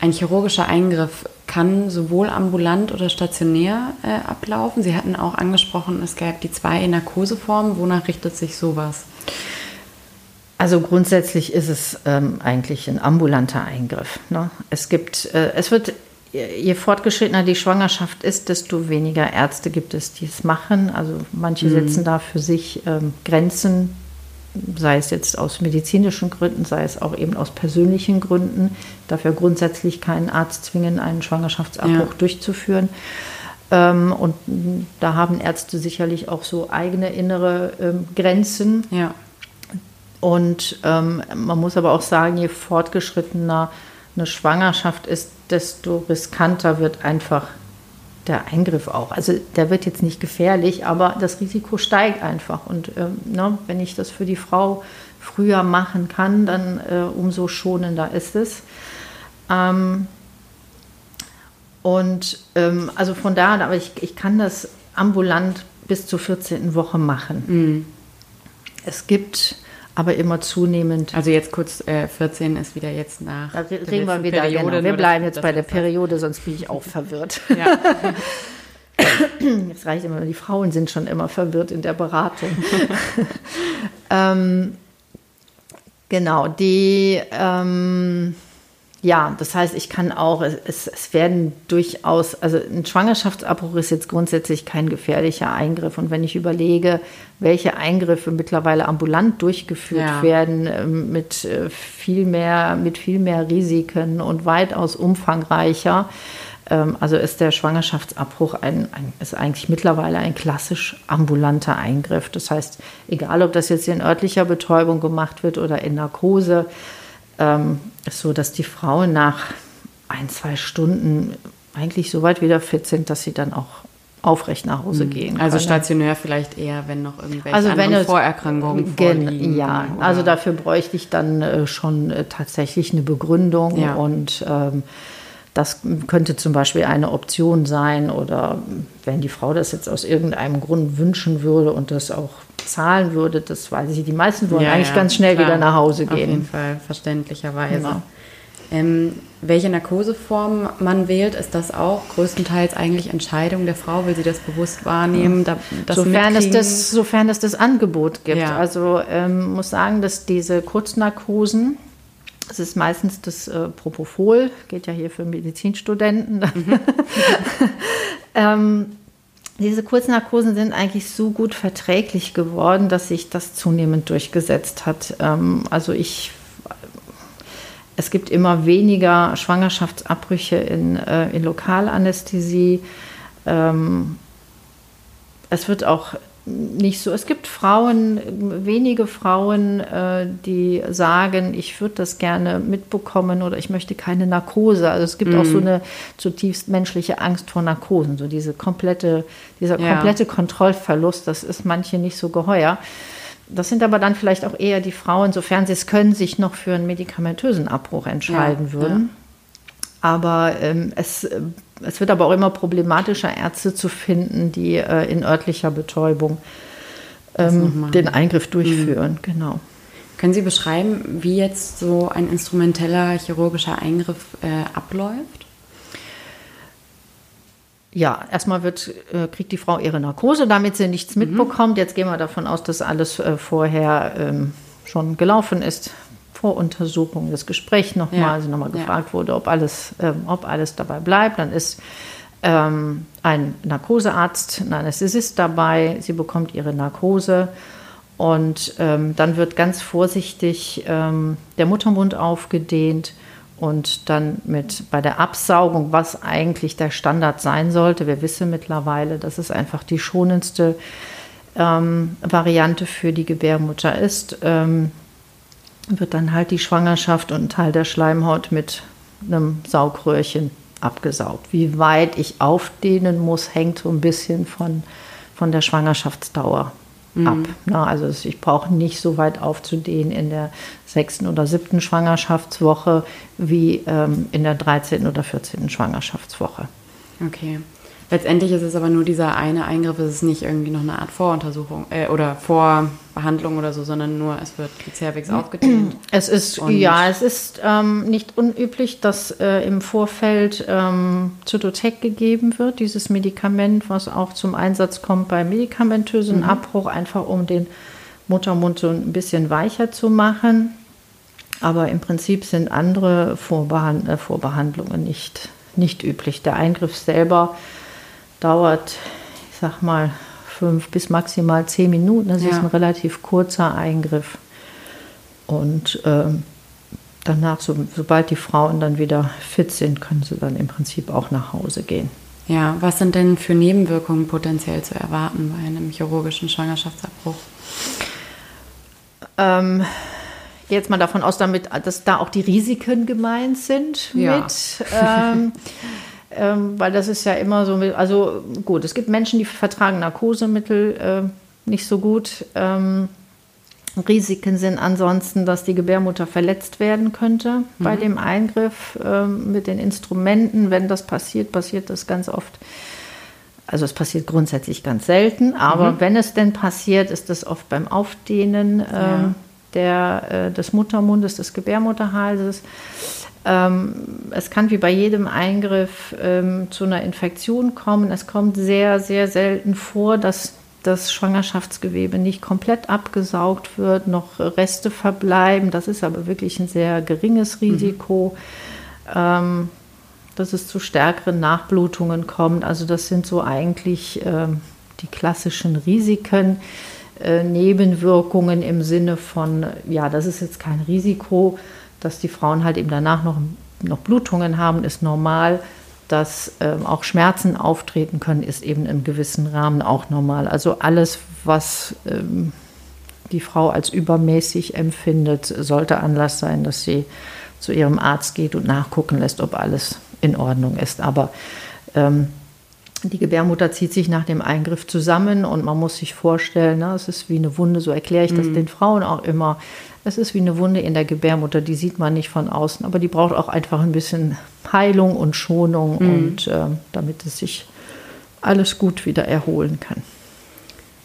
ein chirurgischer Eingriff kann sowohl ambulant oder stationär äh, ablaufen. Sie hatten auch angesprochen, es gäbe die zwei Narkoseformen. Wonach richtet sich sowas? Also grundsätzlich ist es ähm, eigentlich ein ambulanter Eingriff. Ne? Es gibt, äh, es wird, je fortgeschrittener die Schwangerschaft ist, desto weniger Ärzte gibt es, die es machen. Also manche mhm. setzen da für sich ähm, Grenzen, sei es jetzt aus medizinischen Gründen, sei es auch eben aus persönlichen Gründen. Dafür grundsätzlich keinen Arzt zwingen, einen Schwangerschaftsabbruch ja. durchzuführen. Ähm, und da haben Ärzte sicherlich auch so eigene innere ähm, Grenzen. Ja und ähm, man muss aber auch sagen, je fortgeschrittener eine Schwangerschaft ist, desto riskanter wird einfach der Eingriff auch. Also der wird jetzt nicht gefährlich, aber das Risiko steigt einfach. Und ähm, ne, wenn ich das für die Frau früher machen kann, dann äh, umso schonender ist es. Ähm, und ähm, also von daher, aber ich, ich kann das ambulant bis zur 14. Woche machen. Mhm. Es gibt aber immer zunehmend. Also jetzt kurz äh, 14 ist wieder jetzt nach. Da reden wir wieder. Periode, genau. Wir bleiben jetzt bei der Periode, sonst bin ich auch verwirrt. Ja. Jetzt reicht immer, die Frauen sind schon immer verwirrt in der Beratung. ähm, genau, die. Ähm, ja, das heißt, ich kann auch, es, es werden durchaus, also ein Schwangerschaftsabbruch ist jetzt grundsätzlich kein gefährlicher Eingriff. Und wenn ich überlege, welche Eingriffe mittlerweile ambulant durchgeführt ja. werden, ähm, mit äh, viel mehr, mit viel mehr Risiken und weitaus umfangreicher, ähm, also ist der Schwangerschaftsabbruch ein, ein, ist eigentlich mittlerweile ein klassisch ambulanter Eingriff. Das heißt, egal ob das jetzt in örtlicher Betäubung gemacht wird oder in Narkose, ähm, so, dass die Frauen nach ein, zwei Stunden eigentlich so weit wieder fit sind, dass sie dann auch aufrecht nach Hause mhm. gehen. Also können. stationär vielleicht eher, wenn noch irgendwelche also wenn es, Vorerkrankungen vorliegen. Ja, oder? also dafür bräuchte ich dann äh, schon äh, tatsächlich eine Begründung ja. und ähm, das könnte zum Beispiel eine Option sein oder wenn die Frau das jetzt aus irgendeinem Grund wünschen würde und das auch zahlen würde, das weiß ich. Die meisten wollen ja, eigentlich ja, ganz schnell klar. wieder nach Hause gehen. Auf jeden Fall, verständlicherweise. Ja. Ähm, welche Narkoseform man wählt, ist das auch größtenteils eigentlich Entscheidung der Frau, will sie das bewusst wahrnehmen? Da, sofern, es das, sofern es das Angebot gibt. Ja. Also ähm, muss sagen, dass diese Kurznarkosen, das ist meistens das äh, Propofol, geht ja hier für Medizinstudenten. Mhm. ähm, diese Kurznarkosen sind eigentlich so gut verträglich geworden, dass sich das zunehmend durchgesetzt hat. Ähm, also ich, es gibt immer weniger Schwangerschaftsabbrüche in, äh, in Lokalanästhesie. Ähm, es wird auch nicht so. Es gibt Frauen, wenige Frauen, äh, die sagen, ich würde das gerne mitbekommen oder ich möchte keine Narkose. Also es gibt mm. auch so mhm. eine zutiefst menschliche Angst vor Narkosen, so diese komplette, dieser ja. komplette Kontrollverlust, das ist manche nicht so geheuer. Das sind aber dann vielleicht auch eher die Frauen, sofern sie es können, sich noch für einen medikamentösen Abbruch entscheiden ja, würden. Ja. Aber ähm, es, es wird aber auch immer problematischer, Ärzte zu finden, die äh, in örtlicher Betäubung ähm, den Eingriff durchführen. Mhm. Genau. Können Sie beschreiben, wie jetzt so ein instrumenteller chirurgischer Eingriff äh, abläuft? Ja, erstmal wird, äh, kriegt die Frau ihre Narkose, damit sie nichts mhm. mitbekommt. Jetzt gehen wir davon aus, dass alles äh, vorher ähm, schon gelaufen ist. Voruntersuchung, das Gespräch nochmal, ja. also nochmal gefragt ja. wurde, ob alles, ähm, ob alles dabei bleibt. Dann ist ähm, ein Narkosearzt, ein Anästhesist dabei. Sie bekommt ihre Narkose und ähm, dann wird ganz vorsichtig ähm, der Muttermund aufgedehnt und dann mit bei der Absaugung, was eigentlich der Standard sein sollte. Wir wissen mittlerweile, dass es einfach die schonendste ähm, Variante für die Gebärmutter ist. Ähm, wird dann halt die Schwangerschaft und ein Teil der Schleimhaut mit einem Saugröhrchen abgesaugt. Wie weit ich aufdehnen muss, hängt so ein bisschen von, von der Schwangerschaftsdauer mhm. ab. Na, also ich brauche nicht so weit aufzudehnen in der sechsten oder siebten Schwangerschaftswoche wie ähm, in der 13. oder 14. Schwangerschaftswoche. Okay. Letztendlich ist es aber nur dieser eine Eingriff, es ist nicht irgendwie noch eine Art Voruntersuchung äh, oder Vorbehandlung oder so, sondern nur es wird die Cervix aufgedehnt. Es ist, ja, es ist ähm, nicht unüblich, dass äh, im Vorfeld ähm, Zytotec gegeben wird, dieses Medikament, was auch zum Einsatz kommt bei medikamentösen mhm. Abbruch, einfach um den Muttermund so ein bisschen weicher zu machen. Aber im Prinzip sind andere Vorbehand äh, Vorbehandlungen nicht, nicht üblich. Der Eingriff selber dauert, ich sag mal, fünf bis maximal zehn Minuten. Das ja. ist ein relativ kurzer Eingriff. Und ähm, danach, so, sobald die Frauen dann wieder fit sind, können sie dann im Prinzip auch nach Hause gehen. Ja, was sind denn für Nebenwirkungen potenziell zu erwarten bei einem chirurgischen Schwangerschaftsabbruch? Ähm, jetzt mal davon aus, damit, dass da auch die Risiken gemeint sind ja. mit. Ähm, ähm, weil das ist ja immer so, also gut, es gibt Menschen, die vertragen Narkosemittel äh, nicht so gut. Ähm, Risiken sind ansonsten, dass die Gebärmutter verletzt werden könnte mhm. bei dem Eingriff äh, mit den Instrumenten. Wenn das passiert, passiert das ganz oft. Also es passiert grundsätzlich ganz selten, aber mhm. wenn es denn passiert, ist das oft beim Aufdehnen äh, ja. der, äh, des Muttermundes, des Gebärmutterhalses. Ähm, es kann wie bei jedem Eingriff ähm, zu einer Infektion kommen. Es kommt sehr, sehr selten vor, dass das Schwangerschaftsgewebe nicht komplett abgesaugt wird, noch Reste verbleiben. Das ist aber wirklich ein sehr geringes Risiko, mhm. dass es zu stärkeren Nachblutungen kommt. Also das sind so eigentlich ähm, die klassischen Risiken. Äh, Nebenwirkungen im Sinne von, ja, das ist jetzt kein Risiko, dass die Frauen halt eben danach noch, noch Blutungen haben, ist normal. Dass ähm, auch Schmerzen auftreten können, ist eben im gewissen Rahmen auch normal. Also alles, was ähm, die Frau als übermäßig empfindet, sollte Anlass sein, dass sie zu ihrem Arzt geht und nachgucken lässt, ob alles in Ordnung ist. Aber ähm, die Gebärmutter zieht sich nach dem Eingriff zusammen und man muss sich vorstellen, ne, es ist wie eine Wunde, so erkläre ich das mhm. den Frauen auch immer. Es ist wie eine Wunde in der Gebärmutter, die sieht man nicht von außen, aber die braucht auch einfach ein bisschen Heilung und Schonung mhm. und äh, damit es sich alles gut wieder erholen kann.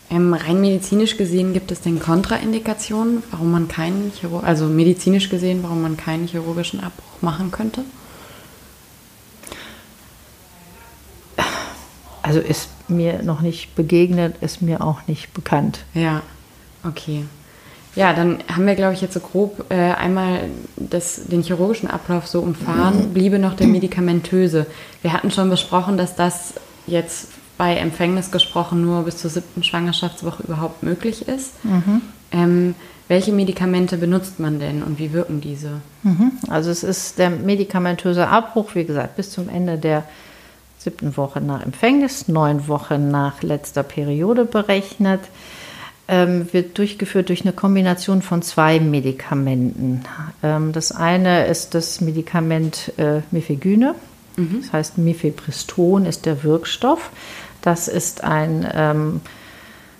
Ähm, rein medizinisch gesehen gibt es denn Kontraindikationen, warum man keinen Chirurg also medizinisch gesehen, warum man keinen chirurgischen Abbruch machen könnte? Also ist mir noch nicht begegnet, ist mir auch nicht bekannt. Ja, okay. Ja, dann haben wir, glaube ich, jetzt so grob äh, einmal das, den chirurgischen Ablauf so umfahren. Bliebe noch der medikamentöse. Wir hatten schon besprochen, dass das jetzt bei Empfängnis gesprochen nur bis zur siebten Schwangerschaftswoche überhaupt möglich ist. Mhm. Ähm, welche Medikamente benutzt man denn und wie wirken diese? Mhm. Also es ist der medikamentöse Abbruch, wie gesagt, bis zum Ende der siebten Woche nach Empfängnis, neun Wochen nach letzter Periode berechnet ähm, wird durchgeführt durch eine Kombination von zwei Medikamenten. Ähm, das eine ist das Medikament äh, Mifegyne, mhm. das heißt Mifepriston ist der Wirkstoff. Das ist ein ähm,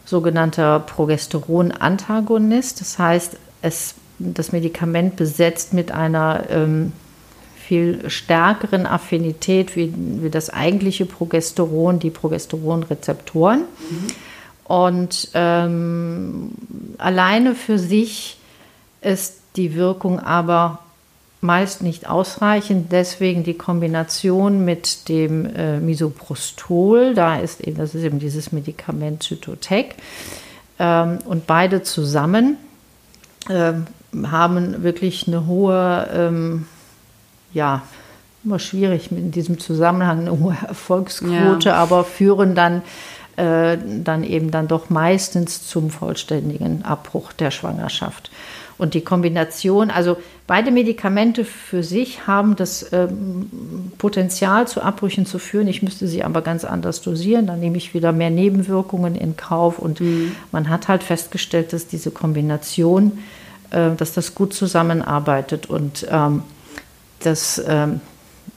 sogenannter Progesteron-Antagonist, das heißt, es, das Medikament besetzt mit einer ähm, viel stärkeren Affinität wie, wie das eigentliche Progesteron, die Progesteronrezeptoren. Mhm. Und ähm, alleine für sich ist die Wirkung aber meist nicht ausreichend. Deswegen die Kombination mit dem äh, Misoprostol, da ist eben, das ist eben dieses Medikament Zytotec. Ähm, und beide zusammen äh, haben wirklich eine hohe, ähm, ja, immer schwierig in diesem Zusammenhang eine hohe Erfolgsquote, ja. aber führen dann, äh, dann eben dann doch meistens zum vollständigen Abbruch der Schwangerschaft. Und die Kombination, also beide Medikamente für sich haben das ähm, Potenzial zu Abbrüchen zu führen. Ich müsste sie aber ganz anders dosieren. Dann nehme ich wieder mehr Nebenwirkungen in Kauf. Und mhm. man hat halt festgestellt, dass diese Kombination, äh, dass das gut zusammenarbeitet. Und ähm, das ähm,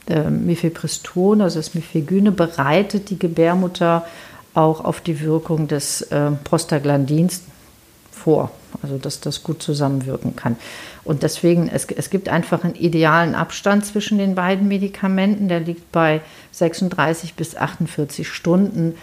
äh, Mifepriston, also das Mifegyne, bereitet die Gebärmutter auch auf die Wirkung des äh, Prostaglandins vor also dass das gut zusammenwirken kann. Und deswegen, es, es gibt einfach einen idealen Abstand zwischen den beiden Medikamenten, der liegt bei 36 bis 48 Stunden.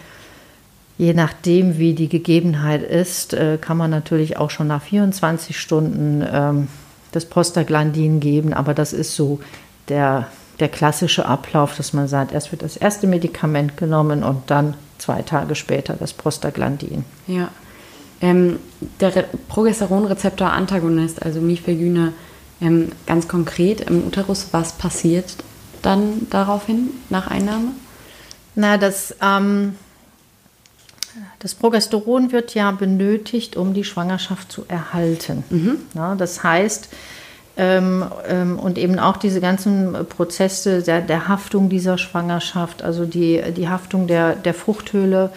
Je nachdem, wie die Gegebenheit ist, äh, kann man natürlich auch schon nach 24 Stunden ähm, das Prostaglandin geben, aber das ist so der, der klassische Ablauf, dass man sagt, erst wird das erste Medikament genommen und dann zwei Tage später das Prostaglandin. Ja. Ähm, der Progesteronrezeptor-Antagonist, also Mifegyne, ähm, ganz konkret im Uterus, was passiert dann daraufhin nach Einnahme? Na, das, ähm, das Progesteron wird ja benötigt, um die Schwangerschaft zu erhalten. Mhm. Ja, das heißt, ähm, ähm, und eben auch diese ganzen Prozesse der, der, Haftung dieser Schwangerschaft, also die, die Haftung der, der Fruchthöhle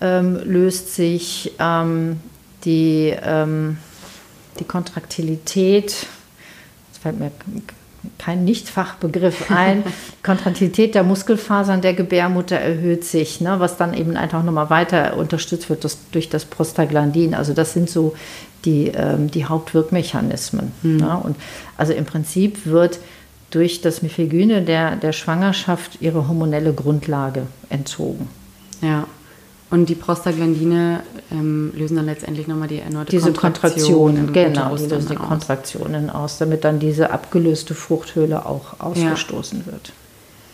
ähm, löst sich ähm, die, ähm, die Kontraktilität, jetzt fällt mir kein Nichtfachbegriff ein, Kontraktilität der Muskelfasern der Gebärmutter erhöht sich, ne, was dann eben einfach nochmal weiter unterstützt wird das, durch das Prostaglandin. Also das sind so die, ähm, die Hauptwirkmechanismen. Mhm. Ne? Und also im Prinzip wird durch das Mifegyne der, der Schwangerschaft ihre hormonelle Grundlage entzogen. Ja. Und die Prostaglandine ähm, lösen dann letztendlich nochmal die erneute diese Kontraktionen, genau, die lösen die aus. Kontraktionen aus, damit dann diese abgelöste Fruchthöhle auch ausgestoßen ja. wird.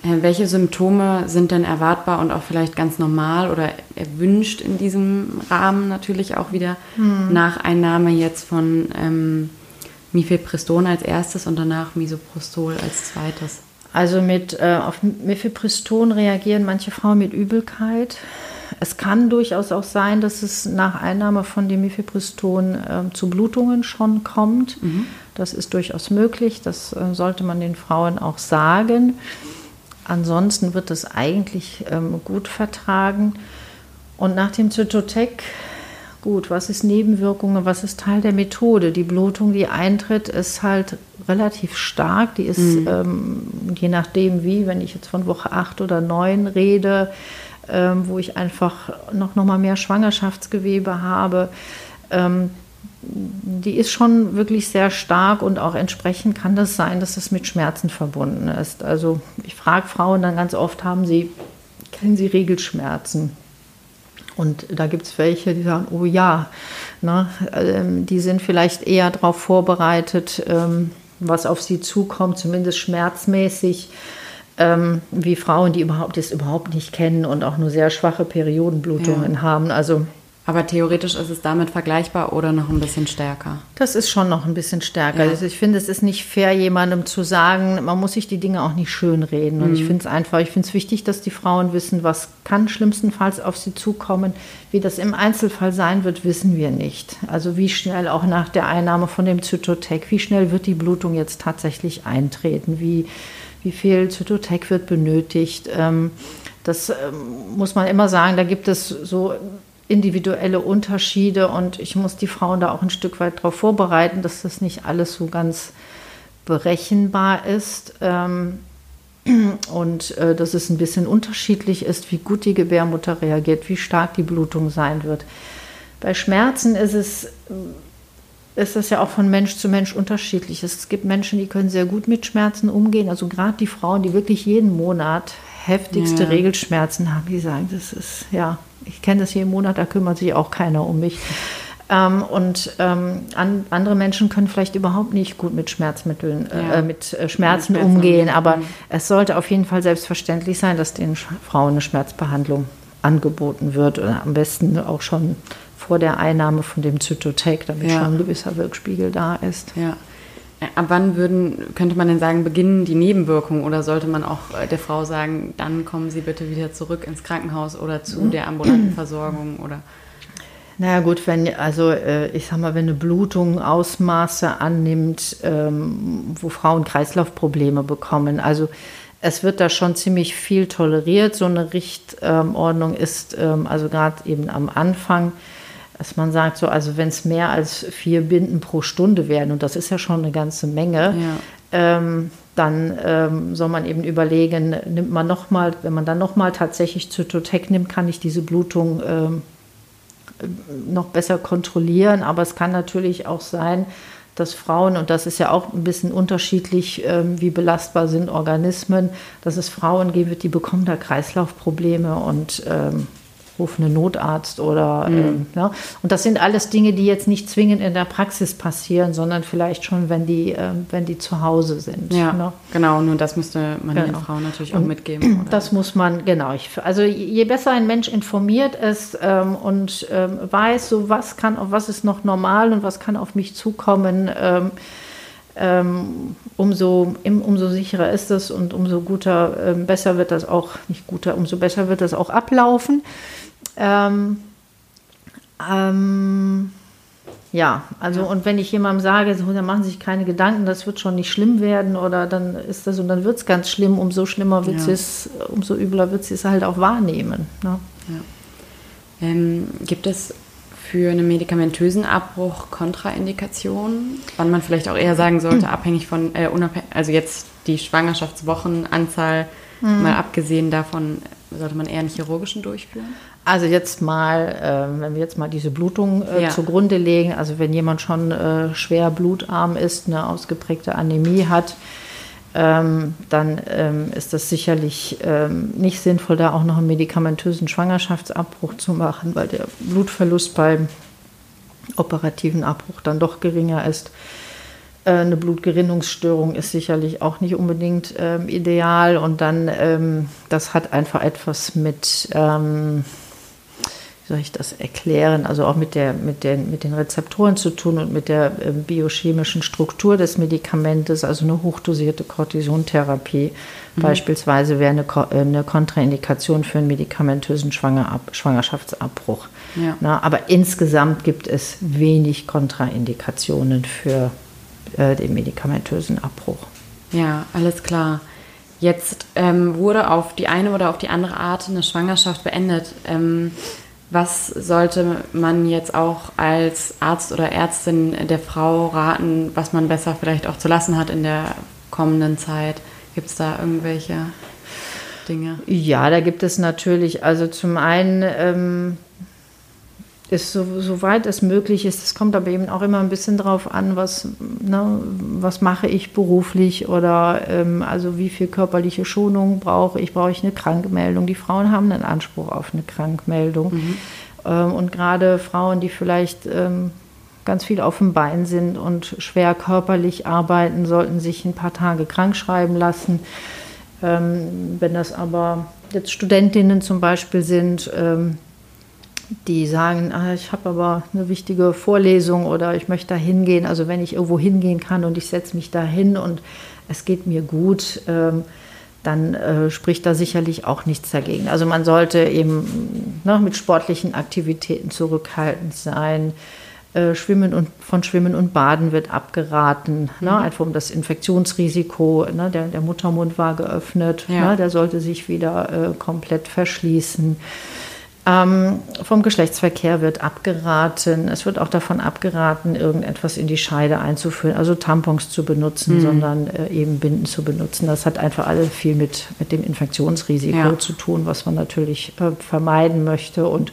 Äh, welche Symptome sind denn erwartbar und auch vielleicht ganz normal oder erwünscht in diesem Rahmen natürlich auch wieder hm. nach Einnahme jetzt von ähm, Mifepriston als erstes und danach Misoprostol als zweites? Also mit äh, auf Mifepriston reagieren manche Frauen mit Übelkeit, es kann durchaus auch sein, dass es nach Einnahme von Demifepriston äh, zu Blutungen schon kommt. Mhm. Das ist durchaus möglich. Das äh, sollte man den Frauen auch sagen. Ansonsten wird es eigentlich ähm, gut vertragen. Und nach dem Zytotec, gut, was ist Nebenwirkungen, was ist Teil der Methode? Die Blutung, die eintritt, ist halt relativ stark. Die ist, mhm. ähm, je nachdem wie, wenn ich jetzt von Woche 8 oder 9 rede, ähm, wo ich einfach noch, noch mal mehr Schwangerschaftsgewebe habe. Ähm, die ist schon wirklich sehr stark und auch entsprechend kann das sein, dass es mit Schmerzen verbunden ist. Also ich frage Frauen dann ganz oft, haben sie, kennen sie Regelschmerzen? Und da gibt es welche, die sagen, oh ja, ne, ähm, die sind vielleicht eher darauf vorbereitet, ähm, was auf sie zukommt, zumindest schmerzmäßig ähm, wie Frauen, die überhaupt das überhaupt nicht kennen und auch nur sehr schwache Periodenblutungen ja. haben. Also aber theoretisch ist es damit vergleichbar oder noch ein bisschen stärker? Das ist schon noch ein bisschen stärker. Ja. Also ich finde, es ist nicht fair, jemandem zu sagen, man muss sich die Dinge auch nicht schönreden. Und mhm. ich finde es einfach, ich finde es wichtig, dass die Frauen wissen, was kann schlimmstenfalls auf sie zukommen. Wie das im Einzelfall sein wird, wissen wir nicht. Also wie schnell auch nach der Einnahme von dem Zytotec, wie schnell wird die Blutung jetzt tatsächlich eintreten? Wie wie viel Zytotec wird benötigt. Ähm, das ähm, muss man immer sagen, da gibt es so individuelle Unterschiede und ich muss die Frauen da auch ein Stück weit darauf vorbereiten, dass das nicht alles so ganz berechenbar ist ähm, und äh, dass es ein bisschen unterschiedlich ist, wie gut die Gebärmutter reagiert, wie stark die Blutung sein wird. Bei Schmerzen ist es ist das ja auch von Mensch zu Mensch unterschiedlich. Es gibt Menschen, die können sehr gut mit Schmerzen umgehen. Also gerade die Frauen, die wirklich jeden Monat heftigste ja. Regelschmerzen haben, die sagen, das ist, ja, ich kenne das jeden Monat, da kümmert sich auch keiner um mich. Ähm, und ähm, an, andere Menschen können vielleicht überhaupt nicht gut mit Schmerzmitteln, äh, ja. äh, mit äh, Schmerzen, mit umgehen. Aber mhm. es sollte auf jeden Fall selbstverständlich sein, dass den Frauen eine Schmerzbehandlung angeboten wird oder am besten auch schon vor der Einnahme von dem Zytotec, damit ja. schon ein gewisser Wirkspiegel da ist. Ja. ab wann würden, könnte man denn sagen, beginnen die Nebenwirkungen oder sollte man auch äh, der Frau sagen, dann kommen Sie bitte wieder zurück ins Krankenhaus oder zu der ambulanten Versorgung oder? Naja gut, wenn, also äh, ich sag mal, wenn eine Blutung Ausmaße annimmt, ähm, wo Frauen Kreislaufprobleme bekommen, also es wird da schon ziemlich viel toleriert. So eine Richtordnung ist ähm, also gerade eben am Anfang, dass man sagt, so, also wenn es mehr als vier Binden pro Stunde werden, und das ist ja schon eine ganze Menge, ja. ähm, dann ähm, soll man eben überlegen, nimmt man nochmal, wenn man dann nochmal tatsächlich Zytotec nimmt, kann ich diese Blutung ähm, noch besser kontrollieren. Aber es kann natürlich auch sein, dass Frauen, und das ist ja auch ein bisschen unterschiedlich, ähm, wie belastbar sind Organismen, dass es Frauen gibt, die bekommen da Kreislaufprobleme und ähm, rufen einen Notarzt oder mhm. ähm, ja. und das sind alles Dinge, die jetzt nicht zwingend in der Praxis passieren, sondern vielleicht schon, wenn die, ähm, wenn die zu Hause sind. Ja, ne? genau. Nur das müsste man genau. den Frauen natürlich auch und mitgeben. Oder? Das muss man genau. Ich, also je besser ein Mensch informiert ist ähm, und ähm, weiß, so was kann, was ist noch normal und was kann auf mich zukommen. Ähm, ähm, umso, umso sicherer ist es und umso guter, ähm, besser wird das auch, nicht guter, umso besser wird das auch ablaufen. Ähm, ähm, ja, also ja. und wenn ich jemandem sage, so, dann machen Sie sich keine Gedanken, das wird schon nicht schlimm werden oder dann ist das und dann wird es ganz schlimm, umso schlimmer wird ja. es, umso übler wird sie es halt auch wahrnehmen. Ne? Ja. Ähm, gibt es für einen medikamentösen Abbruch Kontraindikationen, wann man vielleicht auch eher sagen sollte, abhängig von, äh, also jetzt die Schwangerschaftswochenanzahl, mhm. mal abgesehen davon, sollte man eher einen chirurgischen durchführen? Also jetzt mal, äh, wenn wir jetzt mal diese Blutung äh, ja. zugrunde legen, also wenn jemand schon äh, schwer blutarm ist, eine ausgeprägte Anämie hat, ähm, dann ähm, ist das sicherlich ähm, nicht sinnvoll, da auch noch einen medikamentösen Schwangerschaftsabbruch zu machen, weil der Blutverlust beim operativen Abbruch dann doch geringer ist. Äh, eine Blutgerinnungsstörung ist sicherlich auch nicht unbedingt ähm, ideal und dann, ähm, das hat einfach etwas mit ähm, wie soll ich das erklären, also auch mit, der, mit, den, mit den Rezeptoren zu tun und mit der äh, biochemischen Struktur des Medikamentes, also eine hochdosierte Cortisontherapie mhm. beispielsweise wäre eine, äh, eine Kontraindikation für einen medikamentösen Schwangerschaftsabbruch. Ja. Na, aber insgesamt gibt es wenig Kontraindikationen für äh, den medikamentösen Abbruch. Ja, alles klar. Jetzt ähm, wurde auf die eine oder auf die andere Art eine Schwangerschaft beendet. Ähm, was sollte man jetzt auch als Arzt oder Ärztin der Frau raten, was man besser vielleicht auch zu lassen hat in der kommenden Zeit? Gibt es da irgendwelche Dinge? Ja, da gibt es natürlich, also zum einen ähm, ist so, soweit es möglich ist, es kommt aber eben auch immer ein bisschen drauf an, was, ne, was mache ich beruflich oder ähm, also wie viel körperliche Schonung brauche ich, brauche ich eine Krankmeldung. Die Frauen haben einen Anspruch auf eine Krankmeldung. Mhm. Ähm, und gerade Frauen, die vielleicht ähm, ganz viel auf dem Bein sind und schwer körperlich arbeiten, sollten sich ein paar Tage krank schreiben lassen. Ähm, wenn das aber jetzt Studentinnen zum Beispiel sind, ähm, die sagen, ah, ich habe aber eine wichtige Vorlesung oder ich möchte da hingehen. Also wenn ich irgendwo hingehen kann und ich setze mich da hin und es geht mir gut, ähm, dann äh, spricht da sicherlich auch nichts dagegen. Also man sollte eben ne, mit sportlichen Aktivitäten zurückhaltend sein. Äh, Schwimmen und von Schwimmen und Baden wird abgeraten, ne, mhm. ne, einfach um das Infektionsrisiko. Ne, der, der Muttermund war geöffnet, ja. ne, der sollte sich wieder äh, komplett verschließen. Ähm, vom Geschlechtsverkehr wird abgeraten. Es wird auch davon abgeraten, irgendetwas in die Scheide einzuführen, also Tampons zu benutzen, mhm. sondern äh, eben Binden zu benutzen. Das hat einfach alles viel mit, mit dem Infektionsrisiko ja. zu tun, was man natürlich äh, vermeiden möchte. Und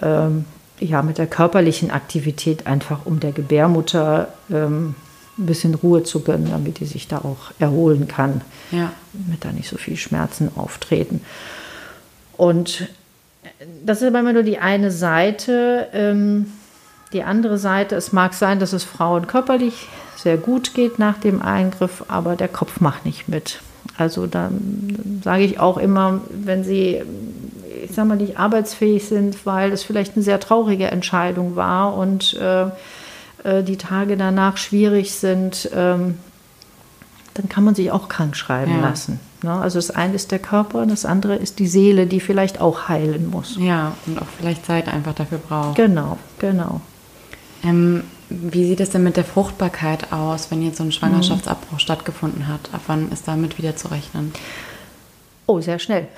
ähm, ja, mit der körperlichen Aktivität einfach, um der Gebärmutter ähm, ein bisschen Ruhe zu gönnen, damit die sich da auch erholen kann, ja. damit da nicht so viel Schmerzen auftreten. Und das ist aber immer nur die eine Seite. Ähm, die andere Seite, es mag sein, dass es Frauen körperlich sehr gut geht nach dem Eingriff, aber der Kopf macht nicht mit. Also da sage ich auch immer, wenn sie, ich sage mal, nicht arbeitsfähig sind, weil es vielleicht eine sehr traurige Entscheidung war und äh, äh, die Tage danach schwierig sind, ähm, dann kann man sich auch krank schreiben ja. lassen. Ne? Also das eine ist der Körper, das andere ist die Seele, die vielleicht auch heilen muss. Ja, und auch vielleicht Zeit einfach dafür braucht. Genau, genau. Ähm, wie sieht es denn mit der Fruchtbarkeit aus, wenn jetzt so ein Schwangerschaftsabbruch mhm. stattgefunden hat? Ab wann ist damit wieder zu rechnen? Oh, sehr schnell.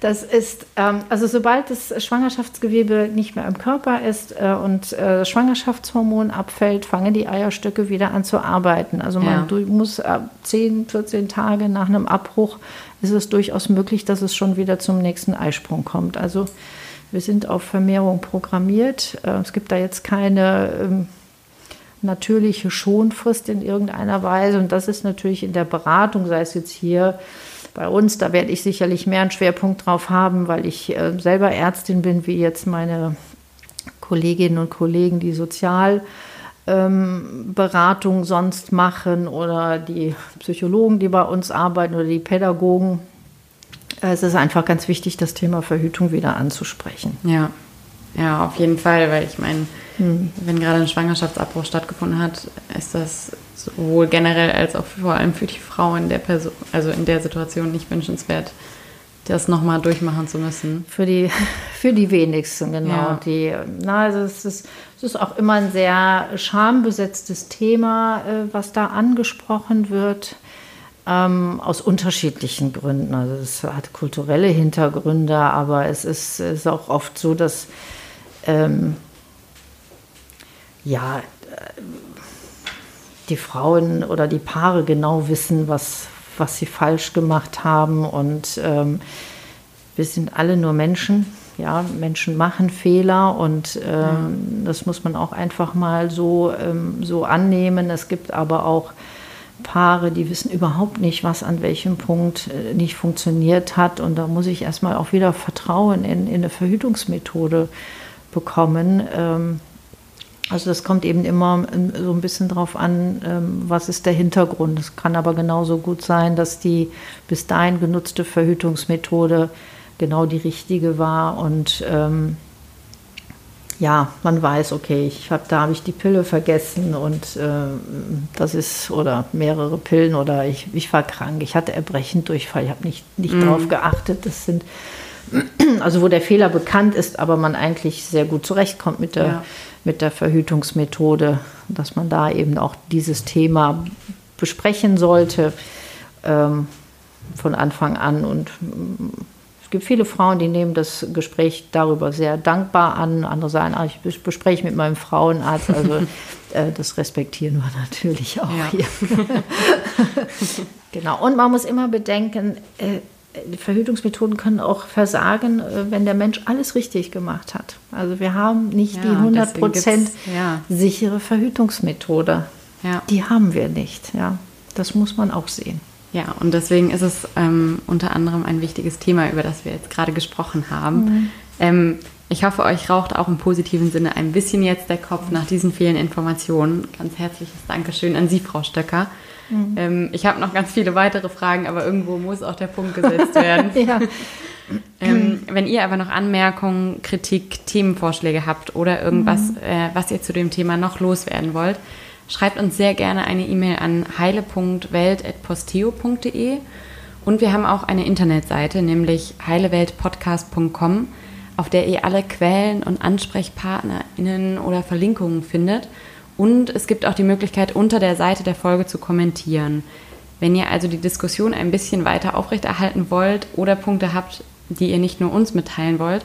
Das ist, ähm, also sobald das Schwangerschaftsgewebe nicht mehr im Körper ist äh, und äh, das Schwangerschaftshormon abfällt, fangen die Eierstöcke wieder an zu arbeiten. Also man ja. muss ab 10, 14 Tage nach einem Abbruch ist es durchaus möglich, dass es schon wieder zum nächsten Eisprung kommt. Also wir sind auf Vermehrung programmiert. Äh, es gibt da jetzt keine ähm, natürliche Schonfrist in irgendeiner Weise. Und das ist natürlich in der Beratung, sei es jetzt hier bei uns, da werde ich sicherlich mehr einen Schwerpunkt drauf haben, weil ich äh, selber Ärztin bin, wie jetzt meine Kolleginnen und Kollegen, die Sozialberatung ähm, sonst machen oder die Psychologen, die bei uns arbeiten oder die Pädagogen. Es ist einfach ganz wichtig, das Thema Verhütung wieder anzusprechen. Ja, ja, auf jeden Fall, weil ich meine, hm. wenn gerade ein Schwangerschaftsabbruch stattgefunden hat, ist das sowohl generell als auch vor allem für die Frau in der Person, also in der Situation nicht wünschenswert, das nochmal durchmachen zu müssen. Für die, für die wenigsten, genau. Ja. Die, na, also es, ist, es ist auch immer ein sehr schambesetztes Thema, äh, was da angesprochen wird. Ähm, aus unterschiedlichen Gründen. Also es hat kulturelle Hintergründe, aber es ist, ist auch oft so, dass ähm, ja, die Frauen oder die Paare genau wissen, was, was sie falsch gemacht haben. Und ähm, wir sind alle nur Menschen. Ja, Menschen machen Fehler und ähm, ja. das muss man auch einfach mal so, ähm, so annehmen. Es gibt aber auch Paare, die wissen überhaupt nicht, was an welchem Punkt äh, nicht funktioniert hat. Und da muss ich erstmal auch wieder Vertrauen in, in eine Verhütungsmethode bekommen. Also das kommt eben immer ähm, so ein bisschen drauf an, ähm, was ist der Hintergrund. Es kann aber genauso gut sein, dass die bis dahin genutzte Verhütungsmethode genau die richtige war und ähm, ja, man weiß, okay, ich hab, da habe ich die Pille vergessen und äh, das ist, oder mehrere Pillen oder ich, ich war krank, ich hatte Erbrechen, Durchfall, ich habe nicht, nicht mm. darauf geachtet. Das sind, also wo der Fehler bekannt ist, aber man eigentlich sehr gut zurechtkommt mit der ja mit der Verhütungsmethode, dass man da eben auch dieses Thema besprechen sollte ähm, von Anfang an. Und mm, es gibt viele Frauen, die nehmen das Gespräch darüber sehr dankbar an. Andere sagen, ah, ich bespreche mit meinem Frauenarzt. Also äh, das respektieren wir natürlich auch ja. hier. genau. Und man muss immer bedenken, äh, Verhütungsmethoden können auch versagen, äh, wenn der Mensch alles richtig gemacht hat. Also wir haben nicht ja, die 100% ja. sichere Verhütungsmethode. Ja. Die haben wir nicht. Ja, das muss man auch sehen. Ja, und deswegen ist es ähm, unter anderem ein wichtiges Thema, über das wir jetzt gerade gesprochen haben. Mhm. Ähm, ich hoffe, euch raucht auch im positiven Sinne ein bisschen jetzt der Kopf nach diesen vielen Informationen. Ganz herzliches Dankeschön an Sie, Frau Stöcker. Mhm. Ähm, ich habe noch ganz viele weitere Fragen, aber irgendwo muss auch der Punkt gesetzt werden. ja. ähm, wenn ihr aber noch Anmerkungen, Kritik, Themenvorschläge habt oder irgendwas, mhm. äh, was ihr zu dem Thema noch loswerden wollt, schreibt uns sehr gerne eine E-Mail an heile.welt.posteo.de und wir haben auch eine Internetseite, nämlich heileweltpodcast.com, auf der ihr alle Quellen und AnsprechpartnerInnen oder Verlinkungen findet. Und es gibt auch die Möglichkeit, unter der Seite der Folge zu kommentieren. Wenn ihr also die Diskussion ein bisschen weiter aufrechterhalten wollt oder Punkte habt, die ihr nicht nur uns mitteilen wollt,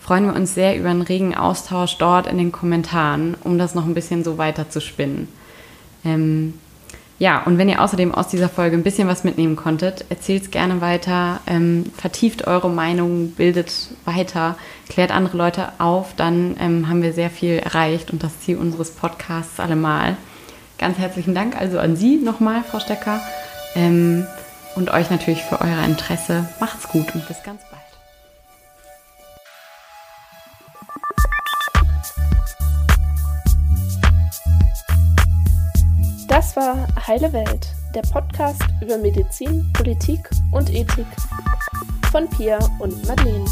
freuen wir uns sehr über einen regen Austausch dort in den Kommentaren, um das noch ein bisschen so weiter zu spinnen. Ähm, ja, und wenn ihr außerdem aus dieser Folge ein bisschen was mitnehmen konntet, erzählt es gerne weiter, ähm, vertieft eure Meinung, bildet weiter, klärt andere Leute auf, dann ähm, haben wir sehr viel erreicht und das Ziel unseres Podcasts allemal. Ganz herzlichen Dank also an Sie nochmal, Frau Stecker, ähm, und euch natürlich für euer Interesse. Macht's gut und bis ganz bald. Das war Heile Welt, der Podcast über Medizin, Politik und Ethik von Pia und Madeleine.